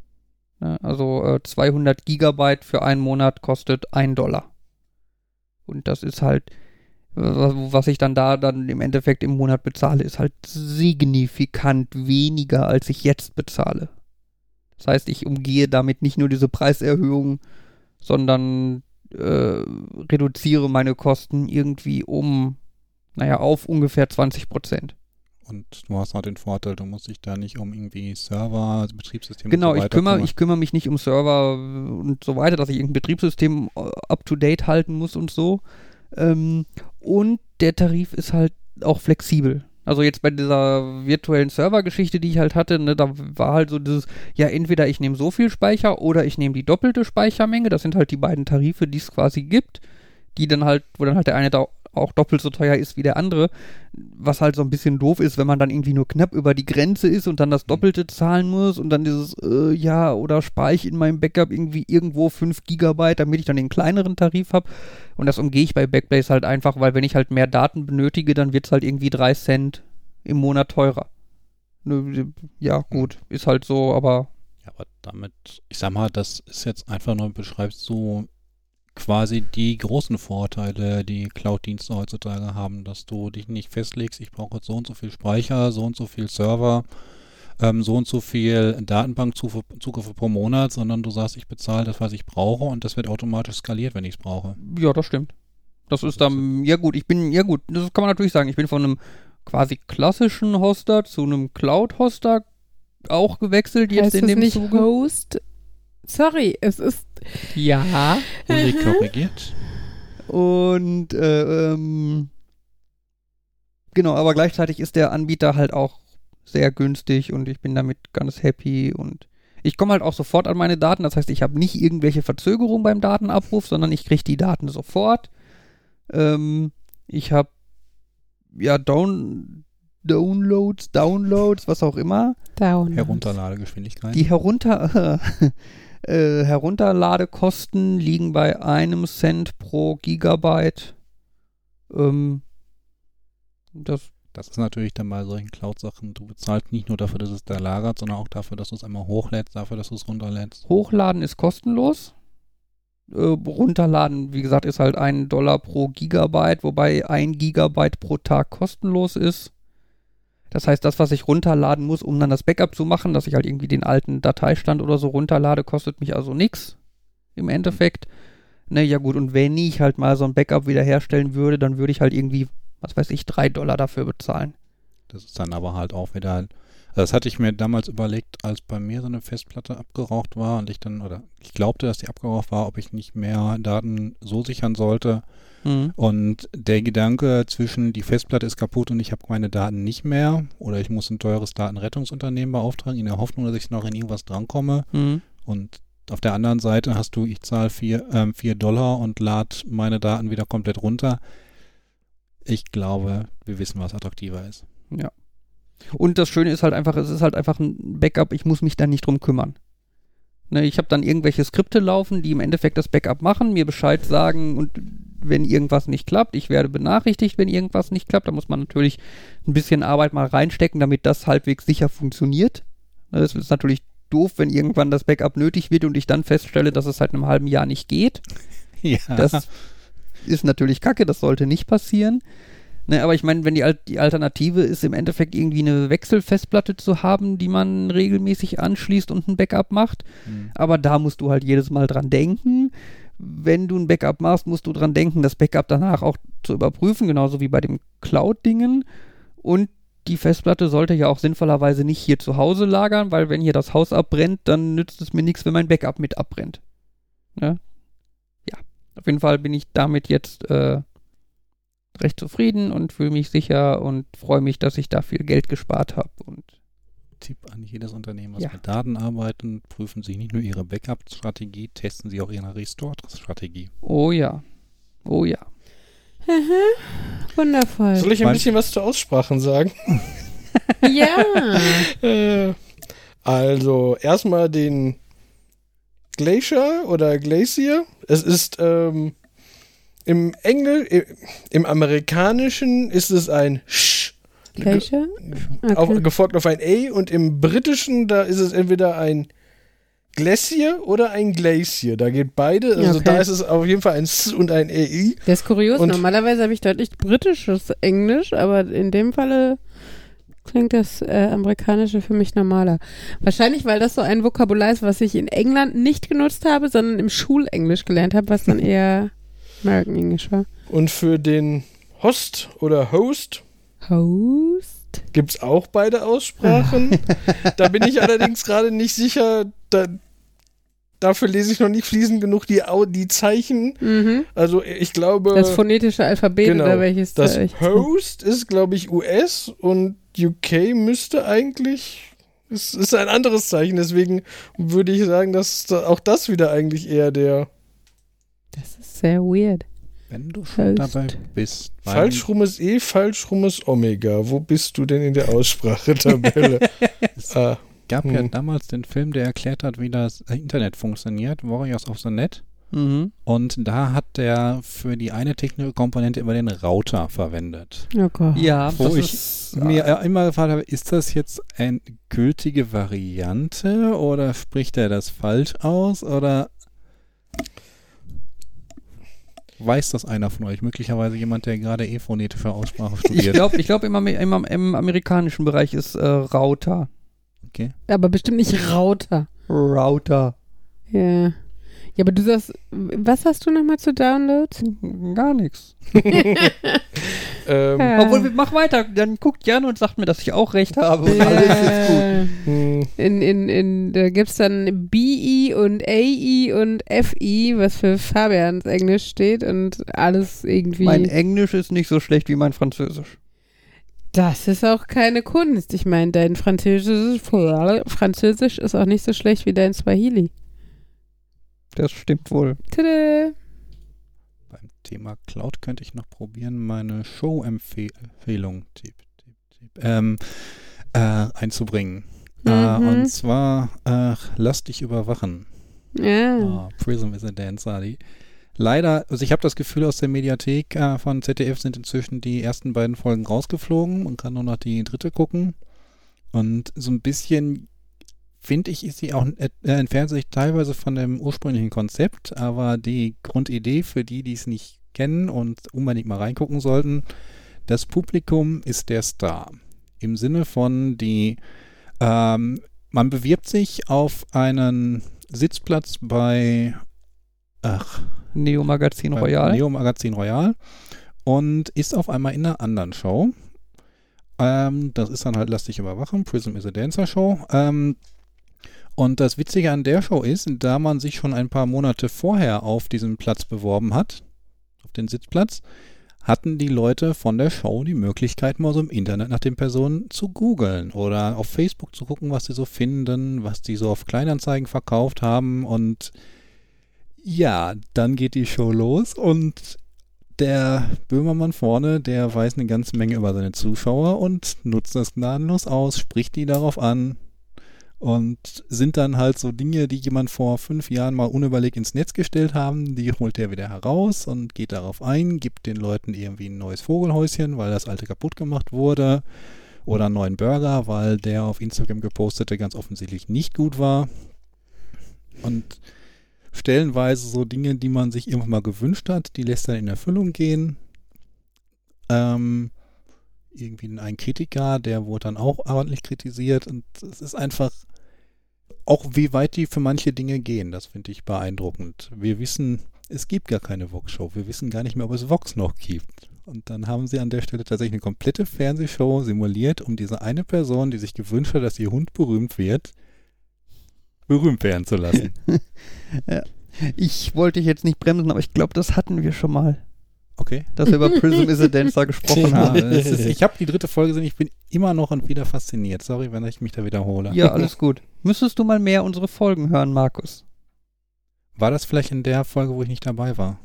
Speaker 1: Ne? Also äh, 200 Gigabyte für einen Monat kostet ein Dollar. Und das ist halt, was, was ich dann da dann im Endeffekt im Monat bezahle, ist halt signifikant weniger, als ich jetzt bezahle. Das heißt, ich umgehe damit nicht nur diese Preiserhöhung, sondern äh, reduziere meine Kosten irgendwie um, naja, auf ungefähr 20 Prozent.
Speaker 2: Und du hast halt den Vorteil, du musst dich da nicht um irgendwie Server, also Betriebssystem
Speaker 1: Genau,
Speaker 2: und so
Speaker 1: ich
Speaker 2: weiter
Speaker 1: kümmere,
Speaker 2: kümmern.
Speaker 1: ich kümmere mich nicht um Server und so weiter, dass ich irgendein Betriebssystem äh, up-to-date halten muss und so. Ähm, und der Tarif ist halt auch flexibel. Also jetzt bei dieser virtuellen Server-Geschichte, die ich halt hatte, ne, da war halt so dieses, ja, entweder ich nehme so viel Speicher oder ich nehme die doppelte Speichermenge. Das sind halt die beiden Tarife, die es quasi gibt, die dann halt, wo dann halt der eine da auch doppelt so teuer ist wie der andere, was halt so ein bisschen doof ist, wenn man dann irgendwie nur knapp über die Grenze ist und dann das Doppelte zahlen muss und dann dieses, äh, ja, oder spare ich in meinem Backup irgendwie irgendwo 5 Gigabyte, damit ich dann den kleineren Tarif habe. Und das umgehe ich bei Backblaze halt einfach, weil wenn ich halt mehr Daten benötige, dann wird es halt irgendwie 3 Cent im Monat teurer. Ne, Ja, gut, ist halt so, aber
Speaker 2: Ja, aber damit, ich sag mal, das ist jetzt einfach nur, beschreibst so quasi die großen Vorteile, die Cloud-Dienste heutzutage haben, dass du dich nicht festlegst, ich brauche jetzt so und so viel Speicher, so und so viel Server, ähm, so und so viel Datenbankzugriffe pro Monat, sondern du sagst, ich bezahle das, was ich brauche und das wird automatisch skaliert, wenn ich es brauche.
Speaker 1: Ja, das stimmt. Das ist dann, ja gut, ich bin, ja gut, das kann man natürlich sagen, ich bin von einem quasi klassischen Hoster zu einem Cloud-Hoster auch gewechselt jetzt
Speaker 4: heißt
Speaker 1: in
Speaker 4: es
Speaker 1: dem
Speaker 4: nicht
Speaker 1: Zuge.
Speaker 4: Host? Sorry, es ist
Speaker 1: Ja.
Speaker 2: Uli korrigiert.
Speaker 1: Und äh, ähm, genau, aber gleichzeitig ist der Anbieter halt auch sehr günstig und ich bin damit ganz happy und ich komme halt auch sofort an meine Daten. Das heißt, ich habe nicht irgendwelche Verzögerungen beim Datenabruf, sondern ich kriege die Daten sofort. Ähm, ich habe ja Down Downloads, Downloads, was auch immer.
Speaker 4: Down.
Speaker 2: Herunterladegeschwindigkeit.
Speaker 1: Die herunter, äh, Herunterladekosten liegen bei einem Cent pro Gigabyte. Ähm, das,
Speaker 2: Das ist natürlich dann bei solchen Cloud-Sachen, du bezahlst nicht nur dafür, dass es da lagert, sondern auch dafür, dass du es einmal hochlädst, dafür, dass du es runterlädst.
Speaker 1: Hochladen ist kostenlos. Äh, runterladen, wie gesagt, ist halt ein Dollar pro Gigabyte, wobei ein Gigabyte pro Tag kostenlos ist. Das heißt, das, was ich runterladen muss, um dann das Backup zu machen, dass ich halt irgendwie den alten Dateistand oder so runterlade, kostet mich also nichts im Endeffekt. Ne, ja gut, und wenn ich halt mal so ein Backup wiederherstellen würde, dann würde ich halt irgendwie, was weiß ich, drei Dollar dafür bezahlen.
Speaker 2: Das ist dann aber halt auch wieder. Das hatte ich mir damals überlegt, als bei mir so eine Festplatte abgeraucht war und ich dann, oder ich glaubte, dass die abgeraucht war, ob ich nicht mehr Daten so sichern sollte.
Speaker 1: Mhm.
Speaker 2: Und der Gedanke zwischen die Festplatte ist kaputt und ich habe meine Daten nicht mehr oder ich muss ein teures Datenrettungsunternehmen beauftragen, in der Hoffnung, dass ich noch in irgendwas drankomme.
Speaker 1: Mhm.
Speaker 2: Und auf der anderen Seite hast du, ich zahle vier, ähm, vier Dollar und lade meine Daten wieder komplett runter. Ich glaube, wir wissen, was attraktiver ist.
Speaker 1: Und das Schöne ist halt einfach, es ist halt einfach ein Backup, ich muss mich da nicht drum kümmern. Ne, ich habe dann irgendwelche Skripte laufen, die im Endeffekt das Backup machen, mir Bescheid sagen und wenn irgendwas nicht klappt, ich werde benachrichtigt, wenn irgendwas nicht klappt. Da muss man natürlich ein bisschen Arbeit mal reinstecken, damit das halbwegs sicher funktioniert. Ne, Es ist natürlich doof, wenn irgendwann das Backup nötig wird und ich dann feststelle, dass es seit einem halben Jahr nicht geht.
Speaker 2: Ja.
Speaker 1: Das ist natürlich kacke, das sollte nicht passieren. Ne, aber ich meine, wenn die, Al die Alternative ist, im Endeffekt irgendwie eine Wechselfestplatte zu haben, die man regelmäßig anschließt und ein Backup macht.
Speaker 2: Hm.
Speaker 1: Aber da musst du halt jedes Mal dran denken. Wenn du ein Backup machst, musst du dran denken, das Backup danach auch zu überprüfen, genauso wie bei dem Cloud-Dingen. Und die Festplatte sollte ja auch sinnvollerweise nicht hier zu Hause lagern, weil wenn hier das Haus abbrennt, dann nützt es mir nichts, wenn mein Backup mit abbrennt. Ne? Ja, auf jeden Fall bin ich damit jetzt äh, recht zufrieden und fühle mich sicher und freue mich, dass ich da viel Geld gespart habe. Und
Speaker 2: Tipp an jedes Unternehmen, was
Speaker 1: Ja.
Speaker 2: mit Daten arbeitet, prüfen Sie nicht nur Ihre Backup-Strategie, testen Sie auch Ihre Restore-Strategie.
Speaker 1: oh ja, oh ja.
Speaker 4: Wundervoll.
Speaker 3: Soll ich ein bisschen was zu Aussprachen sagen?
Speaker 4: ja.
Speaker 3: Äh, also, erstmal den Glacier oder Glacier. Es ist ähm, im Englisch, im Amerikanischen ist es ein Sch.
Speaker 4: Welche?
Speaker 3: Auf,
Speaker 4: Okay.
Speaker 3: gefolgt auf ein A und im Britischen, da ist es entweder ein Glacier oder ein Glacier. Da geht beide. Also
Speaker 4: Okay.
Speaker 3: da ist es auf jeden Fall ein S und ein EI.
Speaker 4: Das ist kurios.
Speaker 3: Und-
Speaker 4: Normalerweise habe ich deutlich britisches Englisch, aber in dem Falle klingt das äh, amerikanische für mich normaler. Wahrscheinlich, weil das so ein Vokabular ist, was ich in England nicht genutzt habe, sondern im Schulenglisch gelernt habe, was dann eher American English war.
Speaker 3: Und für den Host oder Host
Speaker 4: Host?
Speaker 3: gibt es auch beide Aussprachen. da bin ich allerdings gerade nicht sicher. Da, dafür lese ich noch nicht fließend genug die, Au- die Zeichen.
Speaker 4: Mhm.
Speaker 3: Also ich glaube,
Speaker 4: Das phonetische Alphabet
Speaker 3: genau,
Speaker 4: oder welches?
Speaker 3: das
Speaker 4: da
Speaker 3: Host ist, glaube ich, US und UK müsste eigentlich. Es ist ein anderes Zeichen, deswegen würde ich sagen, dass da- auch das wieder eigentlich eher der
Speaker 4: sehr weird.
Speaker 2: Wenn du schon
Speaker 4: Host.
Speaker 2: dabei bist. weil-
Speaker 3: falsch rum ist E, falsch rum ist Omega. Wo bist du denn in der Aussprachetabelle? ah,
Speaker 2: gab ja
Speaker 3: Hm.
Speaker 2: damals den Film, der erklärt hat, wie das Internet funktioniert, Warriors of the Net.
Speaker 1: Mhm.
Speaker 2: Und da hat der für die eine technische Komponente immer den Router verwendet.
Speaker 4: Oh Gott.
Speaker 1: Ja,
Speaker 2: Wo
Speaker 1: das
Speaker 2: ich
Speaker 1: ist,
Speaker 2: Mir äh, immer gefragt habe, ist das jetzt eine gültige Variante oder spricht er das falsch aus oder weiß das einer von euch? Möglicherweise jemand, der gerade eh phonetische Aussprache
Speaker 1: Ich
Speaker 2: studiert.
Speaker 1: glaube, ich glaub, im, im, im amerikanischen Bereich ist äh, Router.
Speaker 2: Okay.
Speaker 4: Aber bestimmt nicht Router.
Speaker 1: Router.
Speaker 4: Ja. Ja, aber du sagst, was hast du nochmal zu Downloads?
Speaker 1: Gar nichts.
Speaker 3: ähm,
Speaker 4: Ja.
Speaker 1: Obwohl, mach weiter. Dann guckt Jan und sagt mir, dass ich auch recht habe. Und alles ist gut.
Speaker 4: Äh,
Speaker 3: hm,
Speaker 4: In, in, in, da gibt es dann BI und AI und FI, was für Fabians Englisch steht und alles irgendwie.
Speaker 1: Mein Englisch ist nicht so schlecht wie mein Französisch.
Speaker 4: Das ist auch keine Kunst. Ich meine, dein Französisch, Französisch ist auch nicht so schlecht wie dein Swahili.
Speaker 1: Das stimmt wohl.
Speaker 4: Tada.
Speaker 2: Beim Thema Cloud könnte ich noch probieren, meine Show-Empfehlung ähm, äh, einzubringen. Äh,
Speaker 4: Mhm.
Speaker 2: und zwar äh, Lass dich überwachen.
Speaker 4: Ja.
Speaker 2: Ah, Prism is a Dancer. Die leider, also ich habe das Gefühl, aus der Mediathek äh, von ZDF sind inzwischen die ersten beiden Folgen rausgeflogen. Man kann nur noch die dritte gucken. Und so ein bisschen, finde ich, ist sie auch, äh, entfernt sich teilweise von dem ursprünglichen Konzept, aber die Grundidee für die, die es nicht kennen und unbedingt mal reingucken sollten, das Publikum ist der Star. Im Sinne von die, ähm, man bewirbt sich auf einen Sitzplatz bei ach,
Speaker 1: Neo Magazin Royal.
Speaker 2: Neo Magazin Royal und ist auf einmal in einer anderen Show. Ähm, das ist dann halt Lass dich überwachen, Prism is a Dancer Show. Ähm, und das Witzige an der Show ist, da man sich schon ein paar Monate vorher auf diesen Platz beworben hat, auf den Sitzplatz, hatten die Leute von der Show die Möglichkeit, mal so im Internet nach den Personen zu googeln oder auf Facebook zu gucken, was sie so finden, was die so auf Kleinanzeigen verkauft haben. Und ja, dann geht die Show los und der Böhmermann vorne, der weiß eine ganze Menge über seine Zuschauer und nutzt das gnadenlos aus, spricht die darauf an und sind dann halt so Dinge, die jemand vor fünf Jahren mal unüberlegt ins Netz gestellt haben, die holt er wieder heraus und geht darauf ein, gibt den Leuten irgendwie ein neues Vogelhäuschen, weil das alte kaputt gemacht wurde oder einen neuen Burger, weil der auf Instagram gepostete ganz offensichtlich nicht gut war und stellenweise so Dinge, die man sich irgendwann mal gewünscht hat, die lässt dann in Erfüllung gehen. Ähm, irgendwie ein Kritiker, der wurde dann auch ordentlich kritisiert und es ist einfach auch wie weit die für manche Dinge gehen, das finde ich beeindruckend. Wir wissen, es gibt gar keine Vox-Show, wir wissen gar nicht mehr, ob es Vox noch gibt. Und dann haben sie an der Stelle tatsächlich eine komplette Fernsehshow simuliert, um diese eine Person, die sich gewünscht hat, dass ihr Hund berühmt wird, berühmt werden zu lassen.
Speaker 1: Ich wollte dich jetzt nicht bremsen, aber ich glaube, das hatten wir schon mal,
Speaker 2: Okay.
Speaker 1: dass wir über Prism is a Dancer gesprochen haben.
Speaker 2: es ist, ich habe die dritte Folge gesehen, ich bin immer noch und wieder fasziniert. Sorry, wenn ich mich da wiederhole.
Speaker 1: Ja, alles gut. Müsstest du mal mehr unsere Folgen hören, Markus?
Speaker 2: War das vielleicht in der Folge, wo ich nicht dabei war?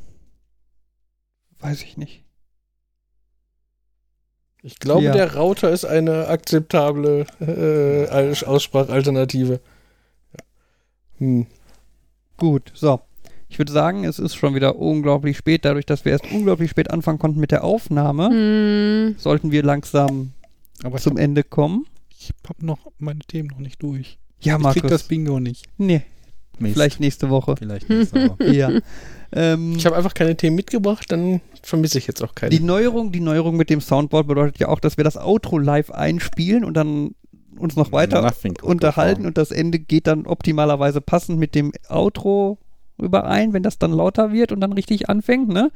Speaker 1: Weiß ich nicht.
Speaker 3: Ich glaube,
Speaker 1: Ja.
Speaker 3: der Router ist eine akzeptable äh, Aus- Aussprachalternative. Ja. Hm.
Speaker 1: Gut, so. Ich würde sagen, es ist schon wieder unglaublich spät. Dadurch, dass wir erst unglaublich spät anfangen konnten mit der Aufnahme,
Speaker 4: Hm.
Speaker 1: sollten wir langsam
Speaker 2: Aber ich
Speaker 1: zum
Speaker 2: habe
Speaker 1: Ende kommen.
Speaker 2: hab noch meine Themen noch nicht durch.
Speaker 1: Ja,
Speaker 2: ich krieg das
Speaker 1: Markus.
Speaker 2: Bingo nicht.
Speaker 1: Nee,
Speaker 2: Mist.
Speaker 1: vielleicht nächste Woche.
Speaker 2: Vielleicht nächste Woche.
Speaker 1: ja. Ähm,
Speaker 3: Ich habe einfach keine Themen mitgebracht, dann vermisse ich jetzt auch keine.
Speaker 1: die Neuerung, die Neuerung mit dem Soundboard bedeutet ja auch, dass wir das Outro live einspielen und dann uns noch weiter
Speaker 2: Nothing
Speaker 1: unterhalten und das Ende geht dann optimalerweise passend mit dem Outro überein, wenn das dann lauter wird und dann richtig anfängt, ne?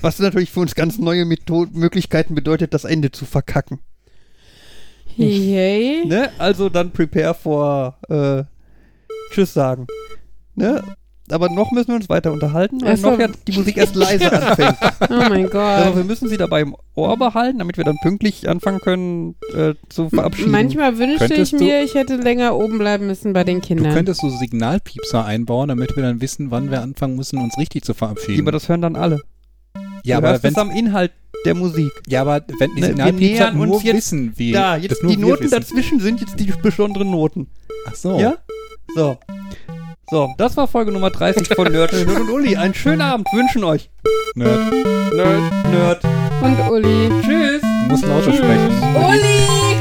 Speaker 1: Was natürlich für uns ganz neue Metho Möglichkeiten bedeutet, das Ende zu verkacken.
Speaker 4: Yay.
Speaker 1: Ne? Also dann prepare vor äh, Tschüss sagen. Ne? Aber noch müssen wir uns weiter unterhalten, weil
Speaker 4: so.
Speaker 1: noch ja die Musik erst leise anfängt.
Speaker 4: Oh mein
Speaker 1: Also
Speaker 4: Gott.
Speaker 1: wir müssen sie dabei im Ohr behalten, damit wir dann pünktlich anfangen können äh, zu verabschieden.
Speaker 4: Manchmal wünschte ich
Speaker 2: Könntest du-
Speaker 4: mir, ich hätte länger oben bleiben müssen bei den
Speaker 2: Du
Speaker 4: Kindern.
Speaker 2: könntest so Signalpiepser einbauen, damit wir dann wissen, wann wir anfangen müssen, uns richtig zu
Speaker 1: Ja,
Speaker 2: verabschieden.
Speaker 1: aber das hören dann alle.
Speaker 2: ja,
Speaker 1: du
Speaker 2: aber wenn,
Speaker 1: es am Inhalt der Musik.
Speaker 2: ja, aber wenn die
Speaker 1: Ne, wir
Speaker 2: Signalpiepser
Speaker 1: uns
Speaker 2: nur
Speaker 1: jetzt-
Speaker 2: wissen, wie
Speaker 1: Da,
Speaker 2: das
Speaker 1: jetzt
Speaker 2: nur
Speaker 1: die Noten
Speaker 2: wissen.
Speaker 1: dazwischen sind jetzt die besonderen Noten.
Speaker 2: Ach so.
Speaker 1: Ja? So. So, das war Folge Nummer 30 von Nerd, Nerd und Uli. Einen schönen Abend wünschen euch.
Speaker 2: Nerd,
Speaker 3: Nerd.
Speaker 1: Nerd.
Speaker 4: Und Uli.
Speaker 1: Tschüss.
Speaker 2: du musst lauter sprechen.
Speaker 4: Uli!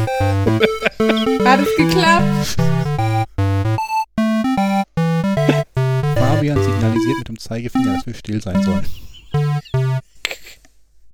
Speaker 4: Hat es geklappt?
Speaker 2: Fabian signalisiert mit dem Zeigefinger, dass wir still sein sollen.